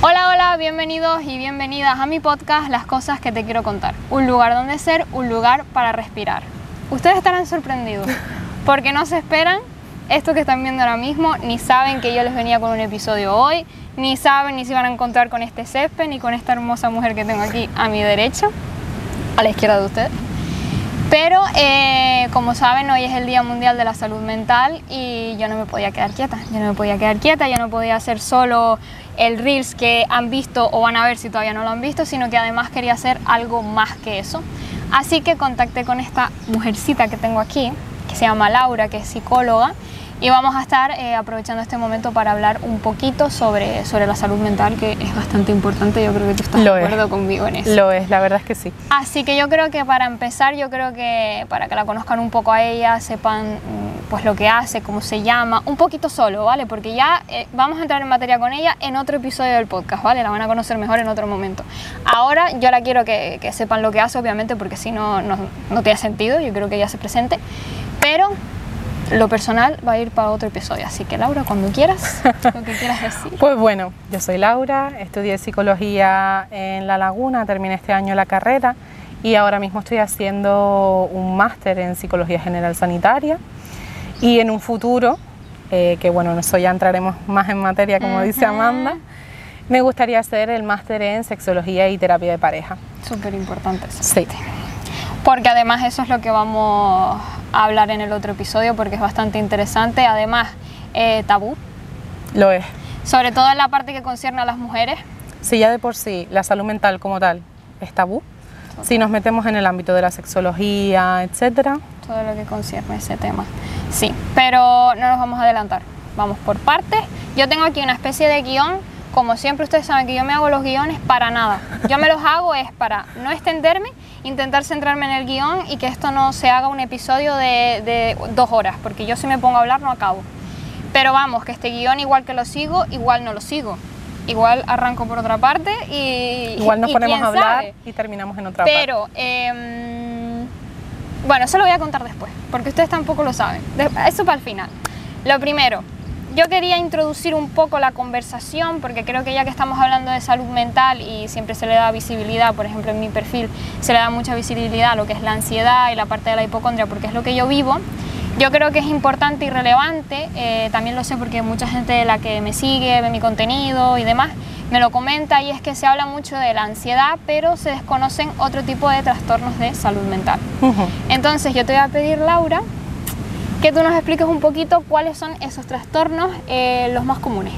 Hola, hola, bienvenidos y bienvenidas a mi podcast Las cosas que te quiero contar. Un lugar donde ser, un lugar para respirar. Ustedes estarán sorprendidos porque no se esperan esto que están viendo ahora mismo, ni saben que yo les venía con un episodio hoy, ni saben ni se van a encontrar con este césped, ni con esta hermosa mujer que tengo aquí a mi derecha, a la izquierda de ustedes. Pero eh, como saben, hoy es el Día Mundial de la Salud Mental y yo no me podía quedar quieta. Yo no me podía quedar quieta, yo no podía hacer solo el Reels que han visto o van a ver si todavía no lo han visto, sino que además quería hacer algo más que eso. Así que contacté con esta mujercita que tengo aquí, que se llama Laura, que es psicóloga y vamos a estar eh, aprovechando este momento para hablar un poquito sobre, sobre la salud mental, que es bastante importante. Yo creo que tú estás de acuerdo conmigo en eso. Lo es, la verdad es que sí. Así que yo creo que para empezar, yo creo que para que la conozcan un poco a ella, sepan mm, pues lo que hace, cómo se llama, un poquito solo, ¿vale? Porque ya eh, vamos a entrar en materia con ella en otro episodio del podcast, ¿vale? La van a conocer mejor en otro momento. Ahora yo la quiero que, que sepan lo que hace, obviamente, porque si no, no, no tiene sentido. Yo creo que ella se presente. Pero lo personal va a ir para otro episodio, así que Laura, cuando quieras, lo que quieras decir. Pues bueno, yo soy Laura, estudié psicología en La Laguna, terminé este año la carrera y ahora mismo estoy haciendo un máster en psicología general sanitaria y en un futuro, eh, que bueno, eso ya entraremos más en materia como dice Amanda, me gustaría hacer el máster en sexología y terapia de pareja. Súper importante. Sí. Porque además eso es lo que vamos a hablar en el otro episodio porque es bastante interesante. Además, eh, tabú. Lo es. Sobre todo en la parte que concierne a las mujeres. Si ya de por sí la salud mental como tal es tabú, si nos metemos en el ámbito de la sexología, etcétera. Todo lo que concierne ese tema. Sí, pero no nos vamos a adelantar. Vamos por partes. Yo tengo aquí una especie de guion. Como siempre ustedes saben que yo me hago los guiones para nada. Yo me los hago es para no extenderme intentar centrarme en el guion y que esto no se haga un episodio de, dos horas, porque yo si me pongo a hablar no acabo. Pero vamos, que este guion igual que lo sigo, igual no lo sigo. Igual arranco por otra parte y... Igual nos ponemos a hablar y terminamos en otra parte. Pero, em, bueno, eso lo voy a contar después, porque ustedes tampoco lo saben. Eso para el final. Lo primero, yo quería introducir un poco la conversación porque creo que ya que estamos hablando de salud mental y siempre se le da visibilidad, por ejemplo en mi perfil se le da mucha visibilidad a lo que es la ansiedad y la parte de la hipocondria porque es lo que yo vivo, yo creo que es importante y relevante, eh, también lo sé porque mucha gente de la que me sigue, ve mi contenido y demás, me lo comenta y es que se habla mucho de la ansiedad, pero se desconocen otro tipo de trastornos de salud mental. Entonces yo te voy a pedir, Laura, que tú nos expliques un poquito cuáles son esos trastornos eh, los más comunes.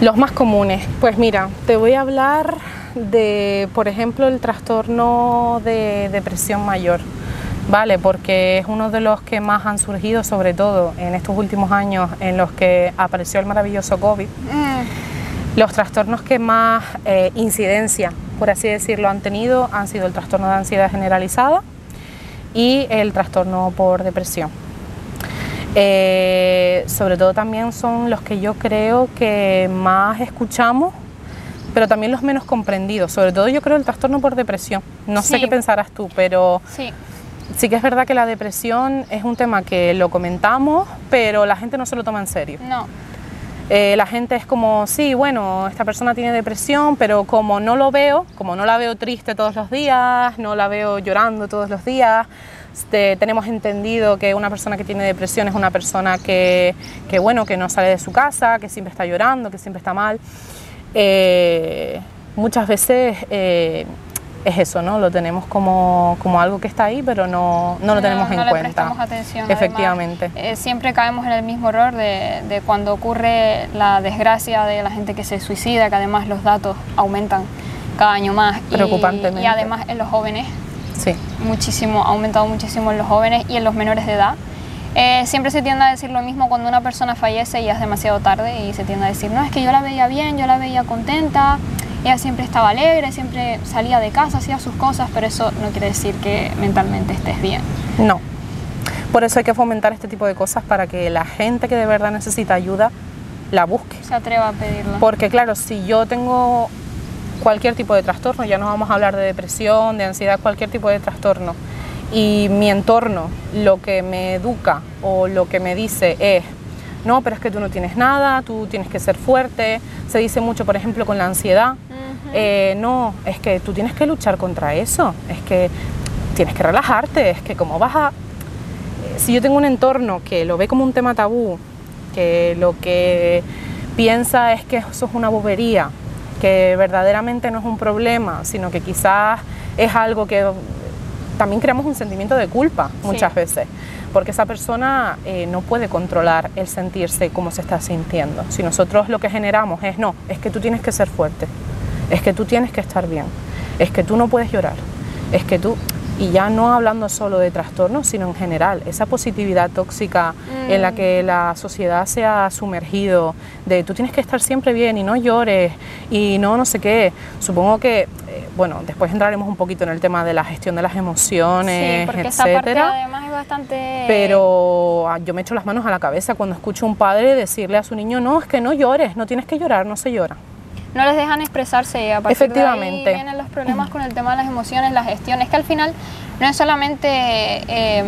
Los más comunes, pues mira, te voy a hablar de, por ejemplo, el trastorno de depresión mayor, ¿vale? Porque es uno de los que más han surgido, sobre todo en estos últimos años en los que apareció el maravilloso COVID. Mm. Los trastornos que más eh, incidencia, por así decirlo, han tenido han sido el trastorno de ansiedad generalizada, y el trastorno por depresión. Eh, sobre todo también son los que yo creo que más escuchamos, pero también los menos comprendidos. Sobre todo yo creo el trastorno por depresión. No sé qué pensarás tú, pero sí. sí que es verdad que la depresión es un tema que lo comentamos, pero la gente no se lo toma en serio. No. Eh, la gente es como, sí, bueno, esta persona tiene depresión, pero como no lo veo, como no la veo triste todos los días, no la veo llorando todos los días, este, tenemos entendido que una persona que tiene depresión es una persona que, bueno, que no sale de su casa, que siempre está llorando, que siempre está mal. Eh, muchas veces eh, es eso, ¿no? Lo tenemos como, como algo que está ahí, pero no, no lo tenemos en no cuenta. Le prestamos atención. Efectivamente. Eh, siempre caemos en el mismo error de, de, cuando ocurre la desgracia de la gente que se suicida, que además los datos aumentan cada año más. Preocupantemente. Y, además en los jóvenes. Sí. Muchísimo, ha aumentado muchísimo en los jóvenes y en los menores de edad. Eh, siempre se tiende a decir lo mismo cuando una persona fallece y es demasiado tarde y se tiende a decir, no, es que yo la veía bien, yo la veía contenta, ella siempre estaba alegre, siempre salía de casa, hacía sus cosas, pero eso no quiere decir que mentalmente estés bien. No. Por eso hay que fomentar este tipo de cosas para que la gente que de verdad necesita ayuda la busque. Se atreva a pedirlo. Porque claro, si yo tengo cualquier tipo de trastorno, ya no vamos a hablar de depresión, de ansiedad, cualquier tipo de trastorno, y mi entorno lo que me educa o lo que me dice es no, pero es que tú no tienes nada, tú tienes que ser fuerte. Se dice mucho, por ejemplo, con la ansiedad. Eh, no, es que tú tienes que luchar contra eso, es que tienes que relajarte, es que como vas a... Si yo tengo un entorno que lo ve como un tema tabú, que lo que piensa es que eso es una bobería, que verdaderamente no es un problema, sino que quizás es algo que también creamos un sentimiento de culpa muchas veces, porque esa persona eh, no puede controlar el sentirse como se está sintiendo. Si nosotros lo que generamos es, no, es que tú tienes que ser fuerte, es que tú tienes que estar bien, es que tú no puedes llorar, es que tú, y ya no hablando solo de trastornos, sino en general, esa positividad tóxica en la que mm. la sociedad se ha sumergido, de tú tienes que estar siempre bien y no llores y no no sé qué, supongo que, eh, bueno, después entraremos un poquito en el tema de la gestión de las emociones, sí, porque etcétera. Esa parte además es bastante... Pero ah, yo me echo las manos a la cabeza cuando escucho a un padre decirle a su niño, no, es que no llores, no tienes que llorar, no se llora no les dejan expresarse y a partir Efectivamente. de ahí vienen los problemas con el tema de las emociones, la gestión. Es que al final no es solamente eh,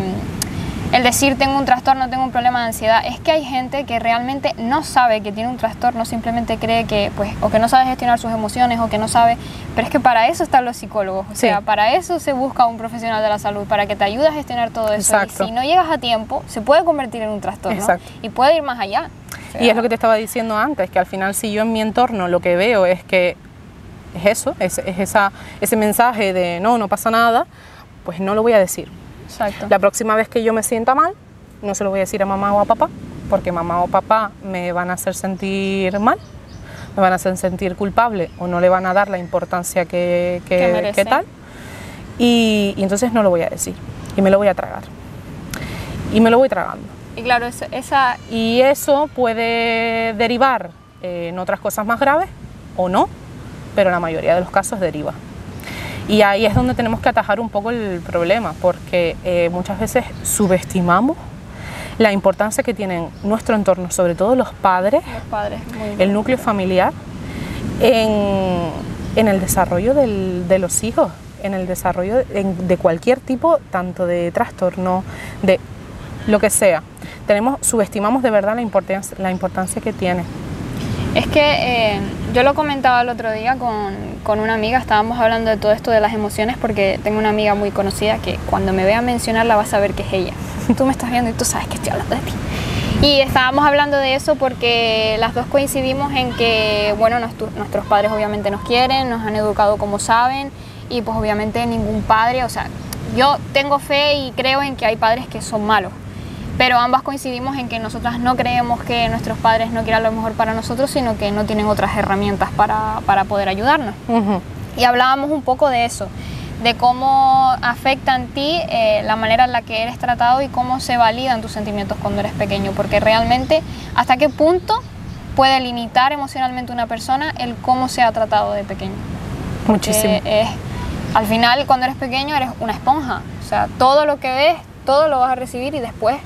el decir tengo un trastorno, tengo un problema de ansiedad, es que hay gente que realmente no sabe que tiene un trastorno, simplemente cree que, pues, o que no sabe gestionar sus emociones o que no sabe, pero es que para eso están los psicólogos, o sea, para eso se busca un profesional de la salud, para que te ayude a gestionar todo eso. Exacto. Y si no llegas a tiempo, se puede convertir en un trastorno Exacto. y puede ir más allá. Y es lo que te estaba diciendo antes, que al final si yo en mi entorno lo que veo es que es eso, es, esa, ese mensaje de no, no pasa nada, pues no lo voy a decir. Exacto. La próxima vez que yo me sienta mal, no se lo voy a decir a mamá o a papá, porque mamá o papá me van a hacer sentir mal, me van a hacer sentir culpable o no le van a dar la importancia que, que, tal. Y, y entonces no lo voy a decir y me lo voy a tragar. Y me lo voy tragando. Y claro, esa... Y eso puede derivar en otras cosas más graves o no, pero la mayoría de los casos deriva. Y ahí es donde tenemos que atajar un poco el problema, porque eh, muchas veces subestimamos la importancia que tienen nuestro entorno, sobre todo los padres, el núcleo familiar, en, el desarrollo de los hijos, en el desarrollo de cualquier tipo, tanto de trastorno, de lo que sea. Tenemos, subestimamos de verdad la importancia, la importancia que tiene. Es que eh, yo lo comentaba el otro día con, con, una amiga, estábamos hablando de todo esto de las emociones porque tengo una amiga muy conocida que cuando me vea mencionarla vas a saber que es ella. Tú me estás viendo y tú sabes que estoy hablando de ti. Y estábamos hablando de eso porque las dos coincidimos en que, bueno, nuestros padres obviamente nos quieren, nos han educado como saben y pues obviamente ningún padre, o sea, yo tengo fe y creo en que hay padres que son malos pero ambas coincidimos en que nosotras no creemos que nuestros padres no quieran lo mejor para nosotros, sino que no tienen otras herramientas para, para poder ayudarnos. Y hablábamos un poco de eso, de cómo afecta en ti eh, la manera en la que eres tratado y cómo se validan tus sentimientos cuando eres pequeño, porque realmente hasta qué punto puede limitar emocionalmente una persona el cómo se ha tratado de pequeño. Muchísimo. Es, al final, cuando eres pequeño, eres una esponja. O sea, todo lo que ves, todo lo vas a recibir y después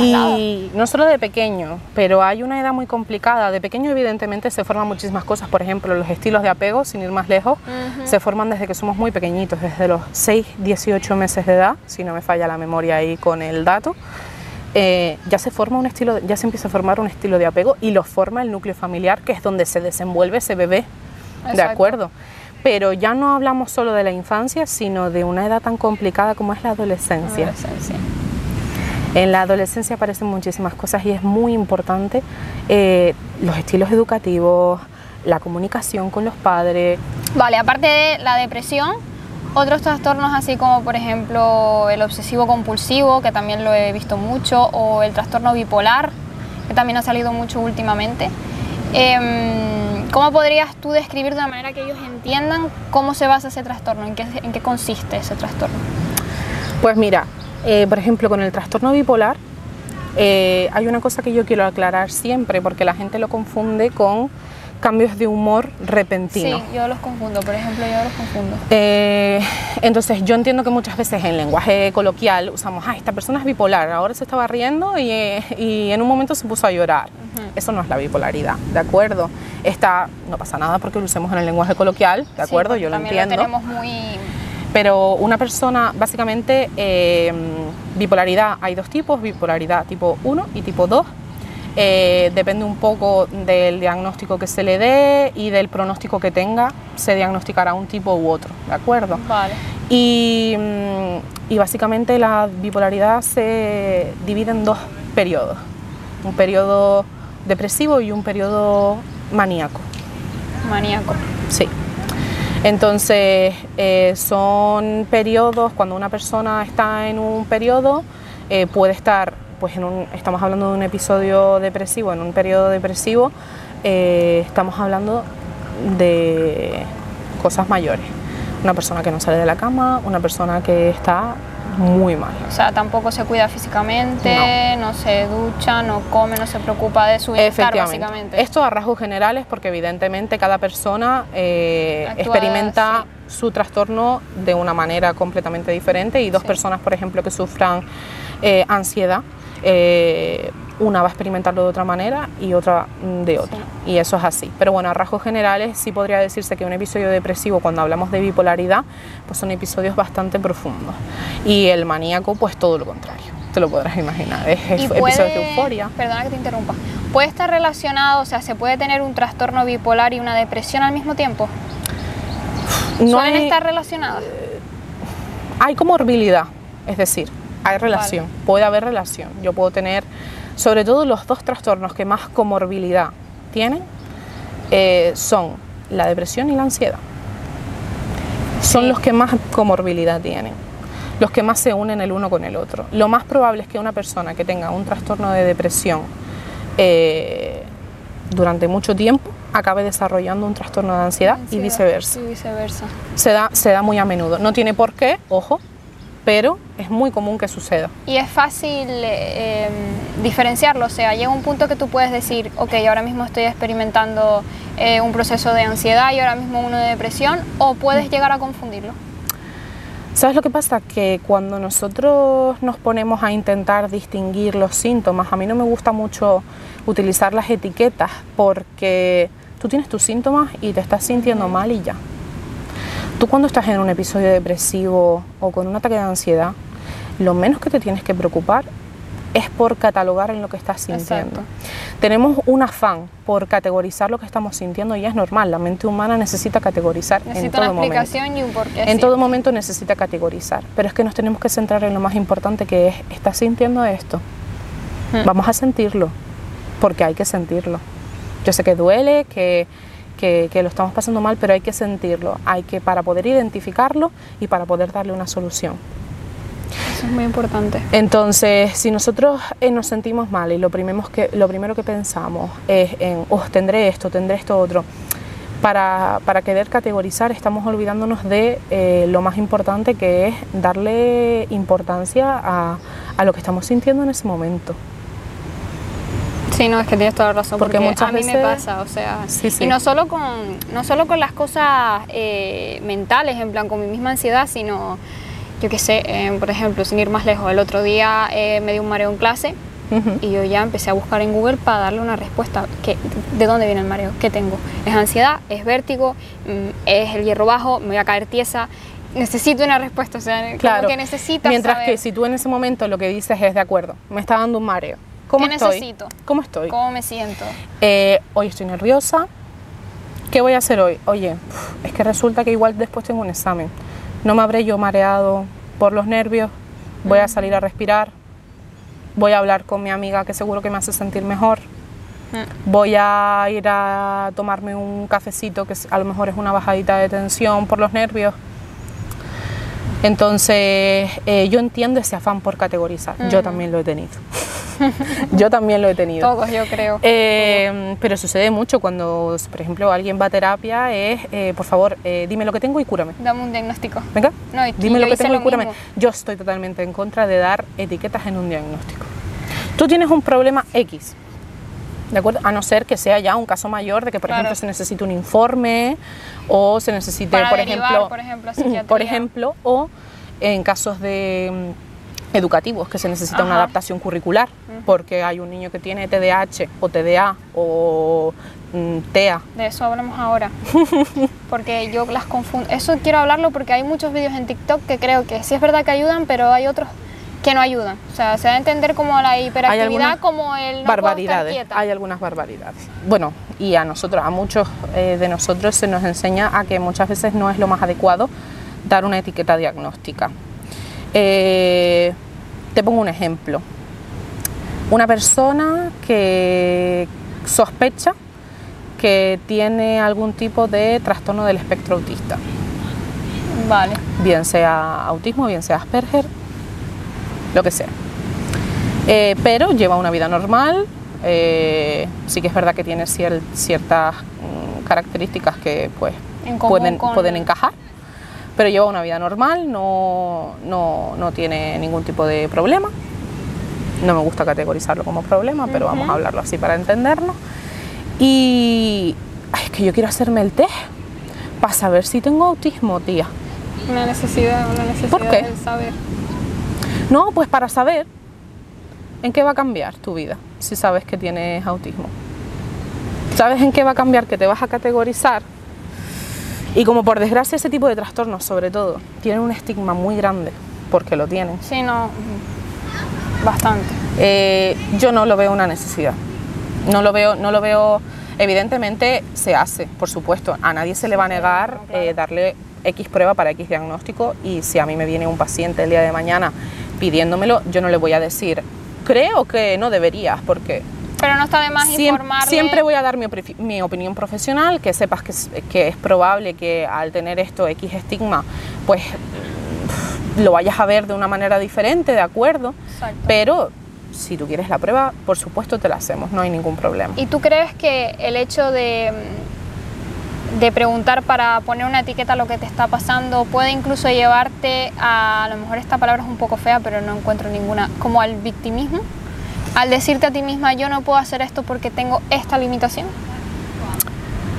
y no solo de pequeño, pero hay una edad muy complicada. De pequeño evidentemente se forman muchísimas cosas, por ejemplo, los estilos de apego, sin ir más lejos, se forman desde que somos muy pequeñitos, desde los 6, 18 meses de edad, si no me falla la memoria ahí con el dato. Eh, ya se forma un estilo, ya se empieza a formar un estilo de apego y lo forma el núcleo familiar, que es donde se desenvuelve ese bebé, de acuerdo. Pero ya no hablamos solo de la infancia, sino de una edad tan complicada como es la adolescencia. adolescencia. En la adolescencia aparecen muchísimas cosas y es muy importante eh, los estilos educativos, la comunicación con los padres. Vale, aparte de la depresión, otros trastornos así como por ejemplo el obsesivo compulsivo, que también lo he visto mucho, o el trastorno bipolar, que también ha salido mucho últimamente. Em, ¿Cómo podrías tú describir de una manera que ellos entiendan cómo se basa ese trastorno, en qué, en qué consiste ese trastorno? Pues mira, eh, por ejemplo, con el trastorno bipolar eh, hay una cosa que yo quiero aclarar siempre porque la gente lo confunde con cambios de humor repentinos. Sí, yo los confundo, por ejemplo, yo los confundo. Eh, entonces, yo entiendo que muchas veces en lenguaje coloquial usamos, ah, esta persona es bipolar, ahora se estaba riendo y, en un momento se puso a llorar. Eso no es la bipolaridad, ¿de acuerdo? Esta, no pasa nada porque lo usemos en el lenguaje coloquial, ¿de acuerdo? yo lo entiendo. Lo tenemos muy pero una persona, básicamente, eh, bipolaridad, hay dos tipos, bipolaridad tipo 1 y tipo 2. Eh, depende un poco del diagnóstico que se le dé y del pronóstico que tenga, se diagnosticará un tipo u otro, ¿de acuerdo? Vale. Y, mm, y básicamente la bipolaridad se divide en dos periodos, un periodo depresivo y un periodo maníaco. Maníaco. Sí. Entonces, eh, son periodos, cuando una persona está en un periodo, eh, puede estar, pues en un, estamos hablando de un episodio depresivo, en un periodo depresivo, eh, estamos hablando de cosas mayores. Una persona que no sale de la cama, una persona que está muy mal. O sea, tampoco se cuida físicamente, no, se ducha, no come, no se preocupa de su bienestar, básicamente. Esto a rasgos generales, porque evidentemente cada persona eh, experimenta su trastorno de una manera completamente diferente y dos personas, por ejemplo, que sufran eh, ansiedad, eh, una va a experimentarlo de otra manera y otra mm, de otra. Y eso es así. Pero bueno, a rasgos generales sí podría decirse que un episodio depresivo, cuando hablamos de bipolaridad, pues son episodios bastante profundos. Y el maníaco, pues todo lo contrario. Te lo podrás imaginar. Es episodios de euforia. Perdona que te interrumpa. ¿Puede estar relacionado, o sea, se puede tener un trastorno bipolar y una depresión al mismo tiempo? No ¿Suelen estar relacionadas? Hay comorbilidad, es decir, hay relación, puede haber relación. Yo puedo tener sobre todo los dos trastornos que más comorbilidad tienen eh, son la depresión y la ansiedad. Son los que más comorbilidad tienen, los que más se unen el uno con el otro. Lo más probable es que una persona que tenga un trastorno de depresión eh, durante mucho tiempo acabe desarrollando un trastorno de ansiedad, y viceversa. Y viceversa. Se da, se da muy a menudo. No tiene por qué, ojo, pero es muy común que suceda. Y es fácil eh, em, diferenciarlo, o sea, llega un punto que tú puedes decir, ok, ahora mismo estoy experimentando eh, un proceso de ansiedad y ahora mismo uno de depresión, o puedes llegar a confundirlo. ¿Sabes lo que pasa? Que cuando nosotros nos ponemos a intentar distinguir los síntomas, a mí no me gusta mucho utilizar las etiquetas porque tú tienes tus síntomas y te estás sintiendo mal y ya. Tú cuando estás en un episodio depresivo o con un ataque de ansiedad, lo menos que te tienes que preocupar es por catalogar en lo que estás sintiendo. Tenemos un afán por categorizar lo que estamos sintiendo y es normal, la mente humana necesita categorizar necesita en todo una explicación y un porqué. En todo momento necesita categorizar, pero es que nos tenemos que centrar en lo más importante que es, ¿estás sintiendo esto? Hmm. Vamos a sentirlo, porque hay que sentirlo. Yo sé que duele, que que, lo estamos pasando mal, pero hay que sentirlo, hay que para poder identificarlo y para poder darle una solución. Eso es muy importante. Entonces, si nosotros eh, nos sentimos mal y lo primero que, lo primero que pensamos es en, oh, tendré esto, tendré esto otro, para, para querer categorizar estamos olvidándonos de eh, lo más importante que es darle importancia a, a lo que estamos sintiendo en ese momento. Sí, no, es que tienes toda la razón, porque, muchas a mí me pasa, o sea, y no solo con, no solo con las cosas eh, mentales, en plan con mi misma ansiedad, sino, yo qué sé, eh, por ejemplo, sin ir más lejos, el otro día eh, me dio un mareo en clase y yo ya empecé a buscar en Google para darle una respuesta, que, ¿de dónde viene el mareo? ¿Qué tengo? ¿Es ansiedad? ¿Es vértigo? Mm, ¿Es el hierro bajo? ¿Me voy a caer tiesa? necesito una respuesta, o sea, claro. que necesitas Mientras que si tú en ese momento lo que dices es de acuerdo, me está dando un mareo, ¿Cómo ¿Qué estoy? necesito? ¿Cómo estoy? ¿Cómo me siento? Eh, hoy estoy nerviosa. ¿Qué voy a hacer hoy? Oye, es que resulta que igual después tengo un examen. No me habré yo mareado por los nervios. Voy a salir a respirar. Voy a hablar con mi amiga que seguro que me hace sentir mejor. Mm. Voy a ir a tomarme un cafecito que a lo mejor es una bajadita de tensión por los nervios. Entonces, eh, yo entiendo ese afán por categorizar. Yo también lo he tenido. yo también lo he tenido. Todos, yo creo. Eh, pero sucede mucho cuando, por ejemplo, alguien va a terapia, es, eh, por favor, dime lo que tengo y cúrame. Dame un diagnóstico. Venga, dime lo que tengo y cúrame. Yo estoy totalmente en contra de dar etiquetas en un diagnóstico. Tú tienes un problema X, ¿de acuerdo? A no ser que sea ya un caso mayor de que, por ejemplo, se necesite un informe o se necesite, por, ejemplo, por ejemplo, por ejemplo, o en casos de educativos, que se necesita una adaptación curricular, porque hay un niño que tiene TDAH o TDA o mm, TEA. De eso hablamos ahora, porque yo las confundo. Eso quiero hablarlo porque hay muchos vídeos en TikTok que creo que sí es verdad que ayudan, pero hay otros que no ayudan. O sea, se da a entender como la hiperactividad, como el no estar barbaridades, hay algunas barbaridades. Bueno, y a nosotros, a muchos eh, de nosotros se nos enseña a que muchas veces no es lo más adecuado dar una etiqueta diagnóstica. Eh, te pongo un ejemplo. Una persona que sospecha que tiene algún tipo de trastorno del espectro autista, Vale. bien sea autismo, bien sea Asperger, lo que sea. Eh, pero lleva una vida normal, eh, sí que es verdad que tiene cier- ciertas mm, características que pues En pueden, con- pueden encajar, pero lleva una vida normal, no, no, no tiene ningún tipo de problema. No me gusta categorizarlo como problema, pero vamos a hablarlo así para entendernos. Y ay, es que yo quiero hacerme el test para saber si tengo autismo, tía. Una necesidad, una necesidad ¿Por qué? de saber. No, pues para saber en qué va a cambiar tu vida si sabes que tienes autismo. ¿Sabes en qué va a cambiar? Que te vas a categorizar. Y como por desgracia ese tipo de trastornos, sobre todo, tienen un estigma muy grande, porque lo tienen, Sí, no. Bastante. eh, yo no lo veo una necesidad. No lo veo, no lo veo. Evidentemente se hace, por supuesto. A nadie se le va a negar eh, darle X prueba para X diagnóstico y si a mí me viene un paciente el día de mañana pidiéndomelo, yo no le voy a decir, creo que no deberías, porque Pero no está de más Siem- informarle. siempre voy a dar mi, mi opinión profesional, que sepas que es, que es probable que al tener esto X estigma, pues lo vayas a ver de una manera diferente, ¿de acuerdo? Exacto. Pero si tú quieres la prueba, por supuesto te la hacemos, no hay ningún problema. ¿Y tú crees que el hecho de, de preguntar para poner una etiqueta a lo que te está pasando puede incluso llevarte a, a lo mejor esta palabra es un poco fea, pero no encuentro ninguna, como al victimismo? Al decirte a ti misma, yo no puedo hacer esto porque tengo esta limitación.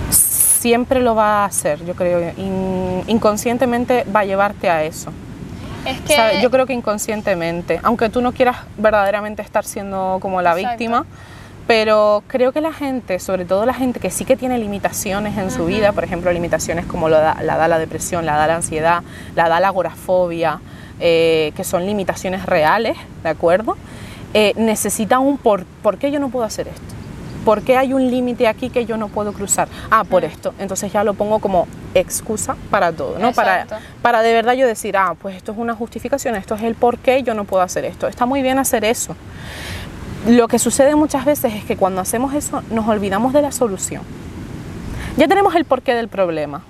Siempre lo va a hacer, yo creo, in- inconscientemente va a llevarte a eso. Es que. Yo creo que inconscientemente, aunque tú no quieras verdaderamente estar siendo como la Exacto. víctima, pero creo que la gente, sobre todo la gente que sí que tiene limitaciones en su vida, por ejemplo, limitaciones como lo da- la da la depresión, la da la ansiedad, la da la agorafobia, eh, que son limitaciones reales, ¿de acuerdo? Eh, necesita un por, ¿por qué yo no puedo hacer esto? ¿Por qué hay un límite aquí que yo no puedo cruzar? Ah, por esto. Entonces ya lo pongo como excusa para todo, ¿no? Para, para de verdad yo decir, ah, pues esto es una justificación, esto es el por qué yo no puedo hacer esto. Está muy bien hacer eso. Lo que sucede muchas veces es que cuando hacemos eso nos olvidamos de la solución. Ya tenemos el porqué del problema.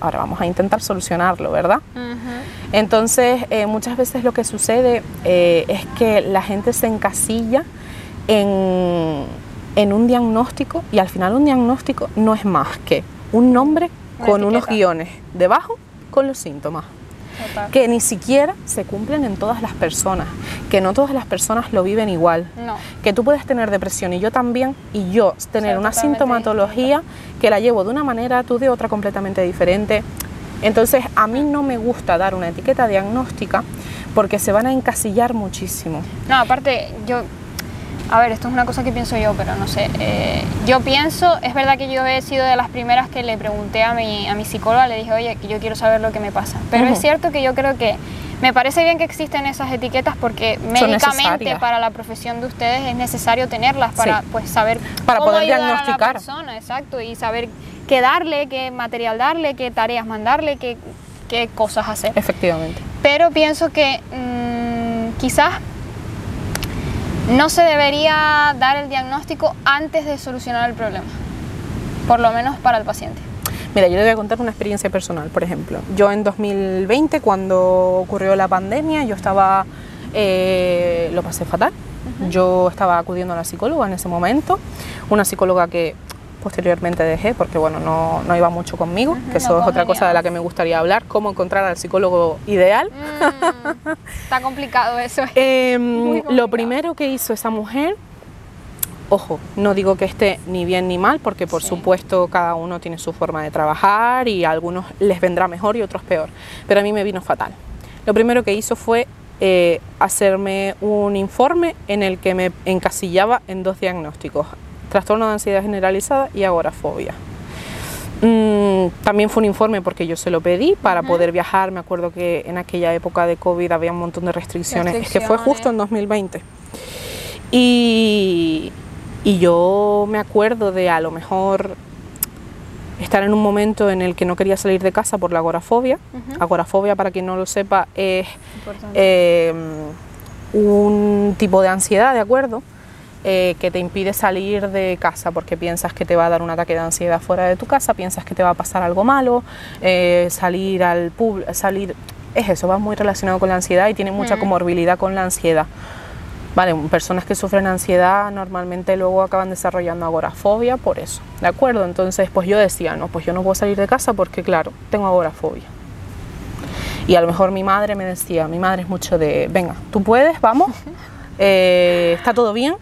Ahora vamos a intentar solucionarlo, ¿verdad? Entonces, eh, muchas veces lo que sucede eh, es que la gente se encasilla en, en un diagnóstico y al final un diagnóstico no es más que un nombre Una con unos guiones debajo con los síntomas Total. que ni siquiera se cumplen en todas las personas, que no todas las personas lo viven igual, No. que tú puedes tener depresión y yo también, y yo tener una sintomatología que la llevo de una manera, tú de otra completamente diferente. Entonces, a mí no me gusta dar una etiqueta diagnóstica porque se van a encasillar muchísimo. No, aparte, yo. A ver, esto es una cosa que pienso yo, pero no sé. eh, yo pienso, es verdad que yo he sido de las primeras que le pregunté a mi, a mi psicóloga, le dije, oye, que yo quiero saber lo que me pasa. Pero es cierto que yo creo que me parece bien que existen esas etiquetas porque médicamente para la profesión de ustedes es necesario tenerlas para Sí. pues saber Para cómo poder ayudar a diagnosticar. la persona, exacto, y saber qué darle, qué material darle, qué tareas mandarle, qué, qué cosas hacer. Efectivamente. Pero pienso que mm, quizás no se debería dar el diagnóstico antes de solucionar el problema, por lo menos para el paciente. Mira, yo le voy a contar una experiencia personal, por ejemplo. Yo en 2020, cuando ocurrió la pandemia, yo estaba, eh, lo pasé fatal. Yo estaba acudiendo a la psicóloga en ese momento, una psicóloga que posteriormente dejé porque bueno, no, no iba mucho conmigo, que eso no es otra cosa de la que me gustaría hablar, cómo encontrar al psicólogo ideal. Mm, está complicado eso. Muy lo primero que hizo esa mujer, ojo, no digo que esté ni bien ni mal, porque por Sí. supuesto cada uno tiene su forma de trabajar y a algunos les vendrá mejor y otros peor, pero a mí me vino fatal. Lo primero que hizo fue eh, hacerme un informe en el que me encasillaba en dos diagnósticos, trastorno de ansiedad generalizada y agorafobia. Mm, también fue un informe porque yo se lo pedí para poder viajar. Me acuerdo que en aquella época de COVID había un montón de restricciones. Es que fue justo en 2020. Y, y yo me acuerdo de a lo mejor estar en un momento en el que no quería salir de casa por la agorafobia. Agorafobia, para quien no lo sepa, es eh, un tipo de ansiedad, ¿de acuerdo? Eh, que te impide salir de casa porque piensas que te va a dar un ataque de ansiedad fuera de tu casa, piensas que te va a pasar algo malo, eh, salir al público, salir, es eso, va muy relacionado con la ansiedad y tiene mucha comorbilidad con la ansiedad. Vale, personas que sufren ansiedad normalmente luego acaban desarrollando agorafobia por eso, ¿de acuerdo? Entonces, pues yo decía, no, pues yo no puedo salir de casa porque, claro, tengo agorafobia. Y a lo mejor mi madre me decía, mi madre es mucho de, venga, tú puedes, vamos, eh, está todo bien,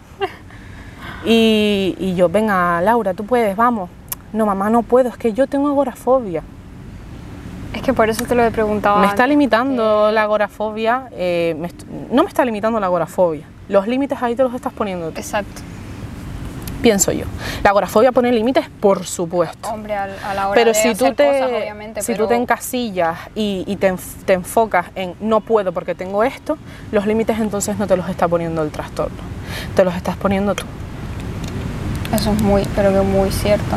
y, yo, venga, Laura, tú puedes, vamos. No, mamá, no puedo, es que yo tengo agorafobia. Es que por eso te lo he preguntado. Me está limitando la agorafobia, eh, no me está limitando la agorafobia. Los límites ahí te los estás poniendo. Exacto. Pienso yo. La agorafobia pone límites, por supuesto. Hombre, a, la hora pero de si hacer tú te, cosas, obviamente. Si tú te encasillas y, te, te, enfocas en no puedo porque tengo esto, los límites entonces no te los está poniendo el trastorno, te los estás poniendo tú. Eso es muy, pero que muy cierto.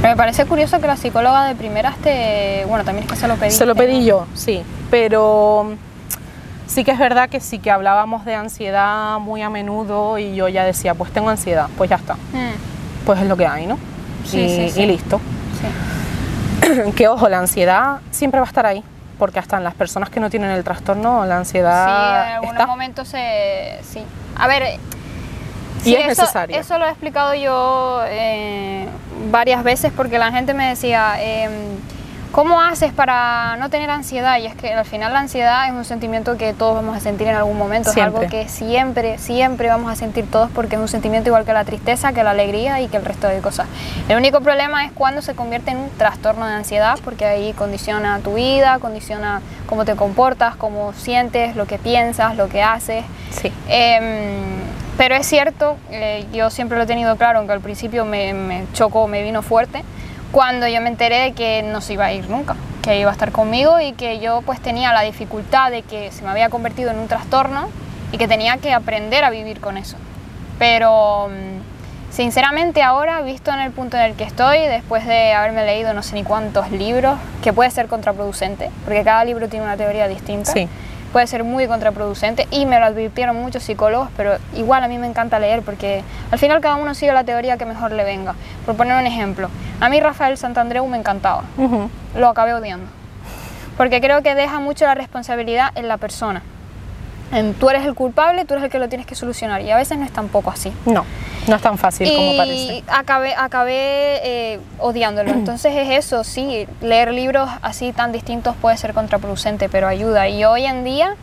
Pero me parece curioso que la psicóloga de primeras te... Bueno, también es que se lo pedí. Se lo pedí yo, sí. Pero sí que es verdad que sí que hablábamos de ansiedad muy a menudo y yo ya decía, pues tengo ansiedad, pues ya está. Mm. Pues es lo que hay, ¿no? Sí, y, sí, sí. y listo. Sí. que ojo, la ansiedad siempre va a estar ahí porque hasta en las personas que no tienen el trastorno, la ansiedad. Sí, en algunos momentos se. Sí. A ver, y es eso, necesario. Eso lo he explicado yo eh, varias veces porque la gente me decía, em, ¿cómo haces para no tener ansiedad? Y es que al final la ansiedad es un sentimiento que todos vamos a sentir en algún momento, es algo que siempre, siempre vamos a sentir todos porque es un sentimiento igual que la tristeza, que la alegría y que el resto de cosas. El único problema es cuando se convierte en un trastorno de ansiedad porque ahí condiciona tu vida, condiciona cómo te comportas, cómo sientes, lo que piensas, lo que haces. Sí. Em, pero es cierto, eh, yo siempre lo he tenido claro, aunque al principio me, me, chocó, me vino fuerte, cuando yo me enteré de que no se iba a ir nunca, que iba a estar conmigo y que yo pues tenía la dificultad de que se me había convertido en un trastorno y que tenía que aprender a vivir con eso. Pero mm, sinceramente ahora, visto en el punto en el que estoy, después de haberme leído no sé ni cuántos libros, que puede ser contraproducente, porque cada libro tiene una teoría distinta. Sí puede ser muy contraproducente y me lo advirtieron muchos psicólogos, pero igual a mí me encanta leer porque al final cada uno sigue la teoría que mejor le venga. Por poner un ejemplo, a mí Rafael Santandreu me encantaba, lo acabé odiando, porque creo que deja mucho la responsabilidad en la persona. En, tú eres el culpable, tú eres el que lo tienes que solucionar y a veces no es tampoco así. No. No es tan fácil como parece. Acabé, acabé eh, odiándolo. Entonces es eso, sí, leer libros así tan distintos puede ser contraproducente, pero ayuda. Y hoy en día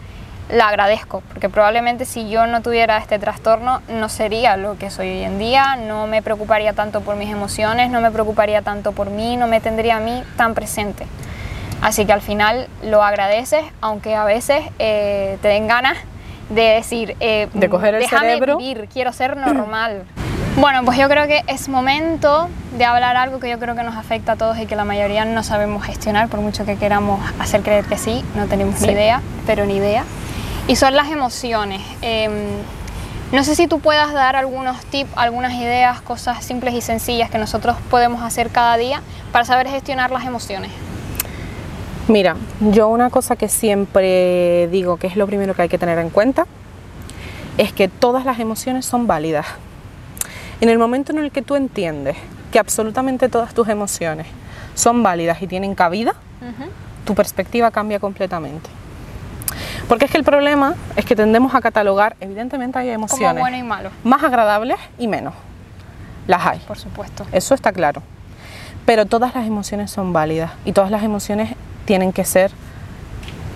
la agradezco, porque probablemente si yo no tuviera este trastorno no sería lo que soy hoy en día, no me preocuparía tanto por mis emociones, no me preocuparía tanto por mí, no me tendría a mí tan presente. Así que al final lo agradeces, aunque a veces eh, te den ganas de decir, eh, de coger el déjame cerebro. vivir, quiero ser normal. bueno, pues yo creo que es momento de hablar algo que yo creo que nos afecta a todos y que la mayoría no sabemos gestionar, por mucho que queramos hacer creer que sí, no tenemos ni idea, pero ni idea. Y son las emociones. Em, no sé si tú puedas dar algunos tips, algunas ideas, cosas simples y sencillas que nosotros podemos hacer cada día para saber gestionar las emociones. Mira, yo una cosa que siempre digo que es lo primero que hay que tener en cuenta es que todas las emociones son válidas. En el momento en el que tú entiendes que absolutamente todas tus emociones son válidas y tienen cabida, tu perspectiva cambia completamente. Porque es que el problema es que tendemos a catalogar, evidentemente hay emociones Como bueno y malo. más agradables y menos. Las hay. Por supuesto. Eso está claro. Pero todas las emociones son válidas y todas las emociones tienen que ser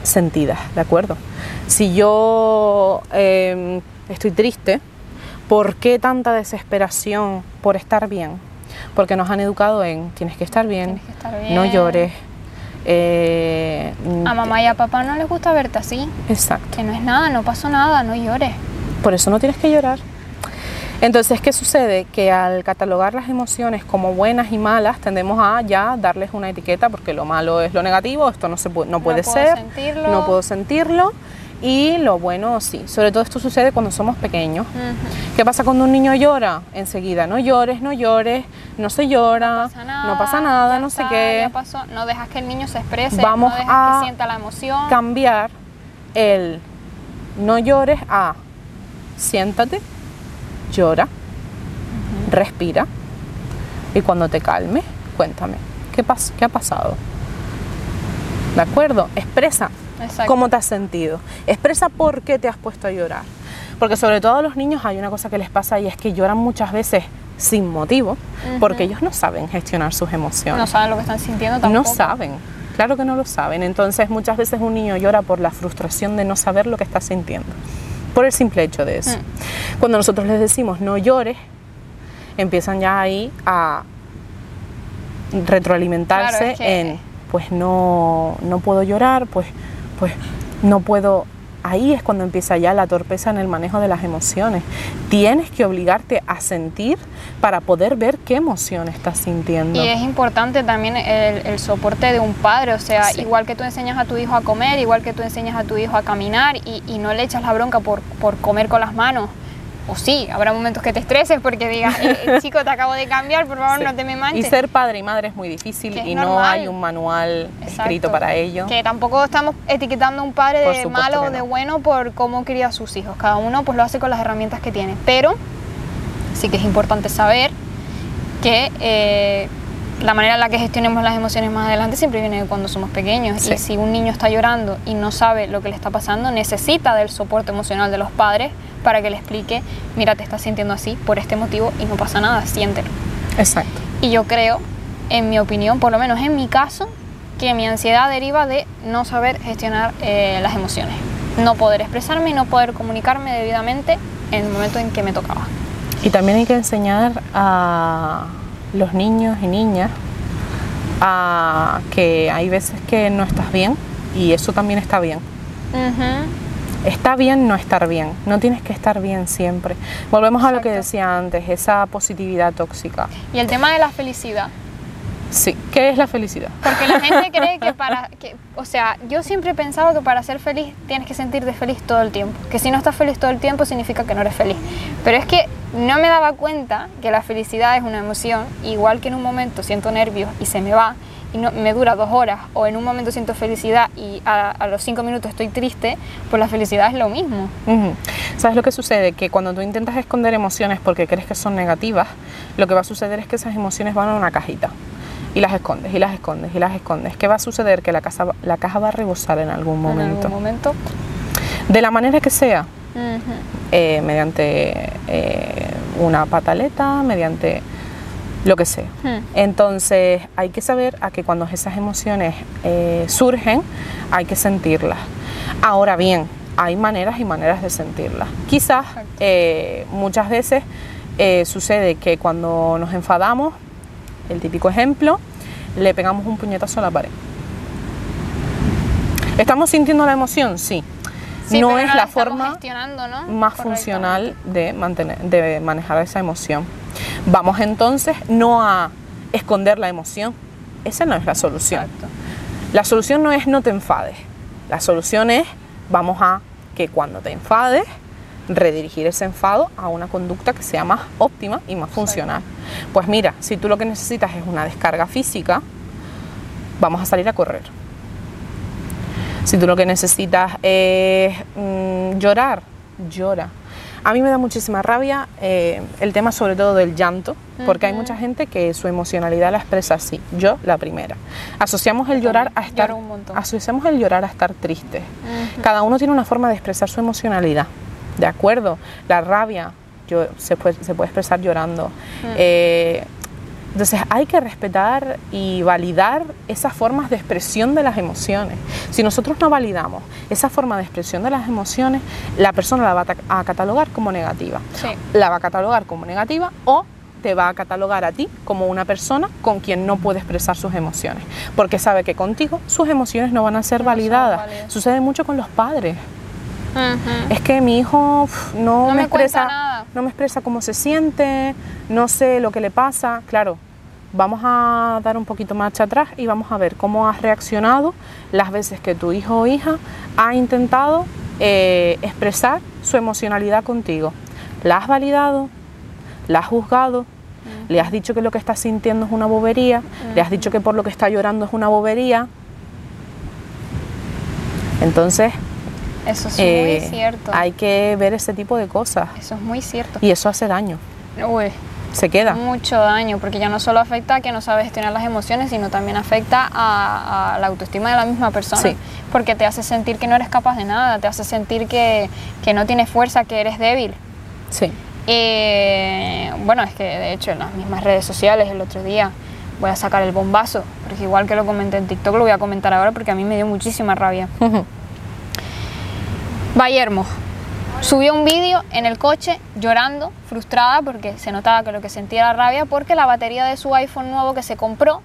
sentidas, ¿de acuerdo? Si yo em, estoy triste, ¿por qué tanta desesperación por estar bien? Porque nos han educado en tienes que estar bien, no llores. Eh, a mamá y a papá no les gusta verte así. Exacto. Que no es nada, no pasó nada, no llores. Por eso no tienes que llorar. Entonces, ¿qué sucede? Que al catalogar las emociones como buenas y malas, tendemos a ya darles una etiqueta porque lo malo es lo negativo, esto no, se puede, no puede puedo ser, sentirlo. no puedo sentirlo. Y lo bueno sí, sobre todo esto sucede cuando somos pequeños. ¿Qué pasa cuando un niño llora? Enseguida, no llores, no llores, no se llora, pasa nada, no pasa nada, no sé qué. ya pasó. No dejas que el niño se exprese, Vamos no dejas a que sienta la emoción. Cambiar el no llores a siéntate, llora, respira y cuando te calmes, cuéntame, ¿qué, qué ha pasado? ¿De acuerdo? Expresa Exacto. cómo te has sentido. Expresa por qué te has puesto a llorar. Porque sobre todo a los niños hay una cosa que les pasa y es que lloran muchas veces sin motivo, porque ellos no saben gestionar sus emociones. No saben lo que están sintiendo No tampoco. saben, claro que no lo saben. Entonces muchas veces un niño llora por la frustración de no saber lo que está sintiendo, por el simple hecho de eso. Mm. Cuando nosotros les decimos no llores, empiezan ya ahí a retroalimentarse Claro, es que- en, pues no, no puedo llorar, pues, pues no puedo... Ahí es cuando empieza ya la torpeza en el manejo de las emociones. Tienes que obligarte a sentir para poder ver qué emoción estás sintiendo. Y es importante también el, el soporte de un padre, o sea, Sí. igual que tú enseñas a tu hijo a comer, igual que tú enseñas a tu hijo a caminar y, y no le echas la bronca por, por comer con las manos. O sí, habrá momentos que te estreses porque digas, eh, chico, te acabo de cambiar, por favor, Sí. no te me Y manches. ser padre y madre es muy difícil es y no hay un manual Exacto. escrito para ello. Que tampoco estamos etiquetando a un padre Por de malo o de no. bueno por cómo cría a sus hijos. Cada uno pues lo hace con las herramientas que tiene. Pero sí que es importante saber que eh, la manera en la que gestionemos las emociones más adelante siempre viene de cuando somos pequeños. Sí. Y si un niño está llorando y no sabe lo que le está pasando, necesita del soporte emocional de los padres para que le explique, mira, te estás sintiendo así por este motivo y no pasa nada, siéntelo. Exacto. Y yo creo, en mi opinión, por lo menos en mi caso, que mi ansiedad deriva de no saber gestionar eh, las emociones. No poder expresarme y no poder comunicarme debidamente en el momento en que me tocaba. Y también hay que enseñar a los niños y niñas a que hay veces que no estás bien y eso también está bien. Está bien no estar bien, no tienes que estar bien siempre. Volvemos a lo que decía antes, esa positividad tóxica. Y el tema de la felicidad. Sí, ¿qué es la felicidad? Porque la gente cree que para, que, o sea, yo siempre he pensado que para ser feliz tienes que sentirte feliz todo el tiempo. Que si no estás feliz todo el tiempo significa que no eres feliz. Pero es que no me daba cuenta que la felicidad es una emoción, igual que en un momento siento nervios y se me va y no, me dura dos horas, o en un momento siento felicidad y a, a los cinco minutos estoy triste, pues la felicidad es lo mismo. ¿Sabes lo que sucede? Que cuando tú intentas esconder emociones porque crees que son negativas, lo que va a suceder es que esas emociones van a una cajita y las escondes y las escondes y las escondes. ¿Qué va a suceder? Que la, casa, va- la caja va a rebosar en algún En momento. algún momento. De la manera que sea, eh, mediante eh, una pataleta, mediante lo que sea. Hmm. Entonces hay que saber a que cuando esas emociones eh, surgen hay que sentirlas. Ahora bien, hay maneras y maneras de sentirlas. Quizás muchas veces sucede que cuando nos enfadamos, el típico ejemplo, le pegamos un puñetazo a la pared. ¿Estamos sintiendo la emoción? Sí. Sí, no es la forma más funcional de, mantener, de manejar esa emoción. Vamos entonces no a esconder la emoción. Esa no es la solución. Exacto. La solución no es no te enfades. La solución es vamos a que cuando te enfades redirigir ese enfado a una conducta que sea más óptima y más funcional. Pues mira, si tú lo que necesitas es una descarga física, vamos a salir a correr. Si tú lo que necesitas es mm, llorar, llora. A mí me da muchísima rabia eh, el tema sobre todo del llanto, porque hay mucha gente que su emocionalidad la expresa así. Yo la primera. Asociamos el llorar a estar, asociamos el llorar a estar triste. Cada uno tiene una forma de expresar su emocionalidad, ¿de acuerdo? La rabia yo, se, puede, se puede expresar llorando. Eh, entonces hay que respetar y validar esas formas de expresión de las emociones. Si nosotros no validamos esa forma de expresión de las emociones, la persona la va a ta- a catalogar como negativa. Sí. La va a catalogar como negativa o te va a catalogar a ti como una persona con quien no puede expresar sus emociones, porque sabe que contigo sus emociones no van a ser No validadas. Sucede mucho con los padres. Es que mi hijo no, No me expresa nada. no me expresa cómo se siente, no sé lo que le pasa. Claro, vamos a dar un poquito marcha atrás y vamos a ver cómo has reaccionado las veces que tu hijo o hija ha intentado eh, expresar su emocionalidad contigo. ¿La has validado? ¿La has juzgado? ¿Le has dicho que lo que está sintiendo es una bobería? ¿Le has dicho que por lo que está llorando es una bobería? Entonces, Eso es eh, muy cierto. hay que ver ese tipo de cosas Eso es muy cierto. y eso hace daño, Uy, se queda. mucho daño, porque ya no solo afecta a que no sabe gestionar las emociones, sino también afecta a, a la autoestima de la misma persona. Sí. Porque te hace sentir que no eres capaz de nada, te hace sentir que, que no tienes fuerza, que eres débil. Sí, Eh, bueno, es que de hecho en las mismas redes sociales el otro día voy a sacar el bombazo, porque igual que lo comenté en TikTok lo voy a comentar ahora porque a mí me dio muchísima rabia. Bayermo subió un vídeo en el coche llorando, frustrada porque se notaba que lo que sentía era rabia porque la batería de su iPhone nuevo que se compró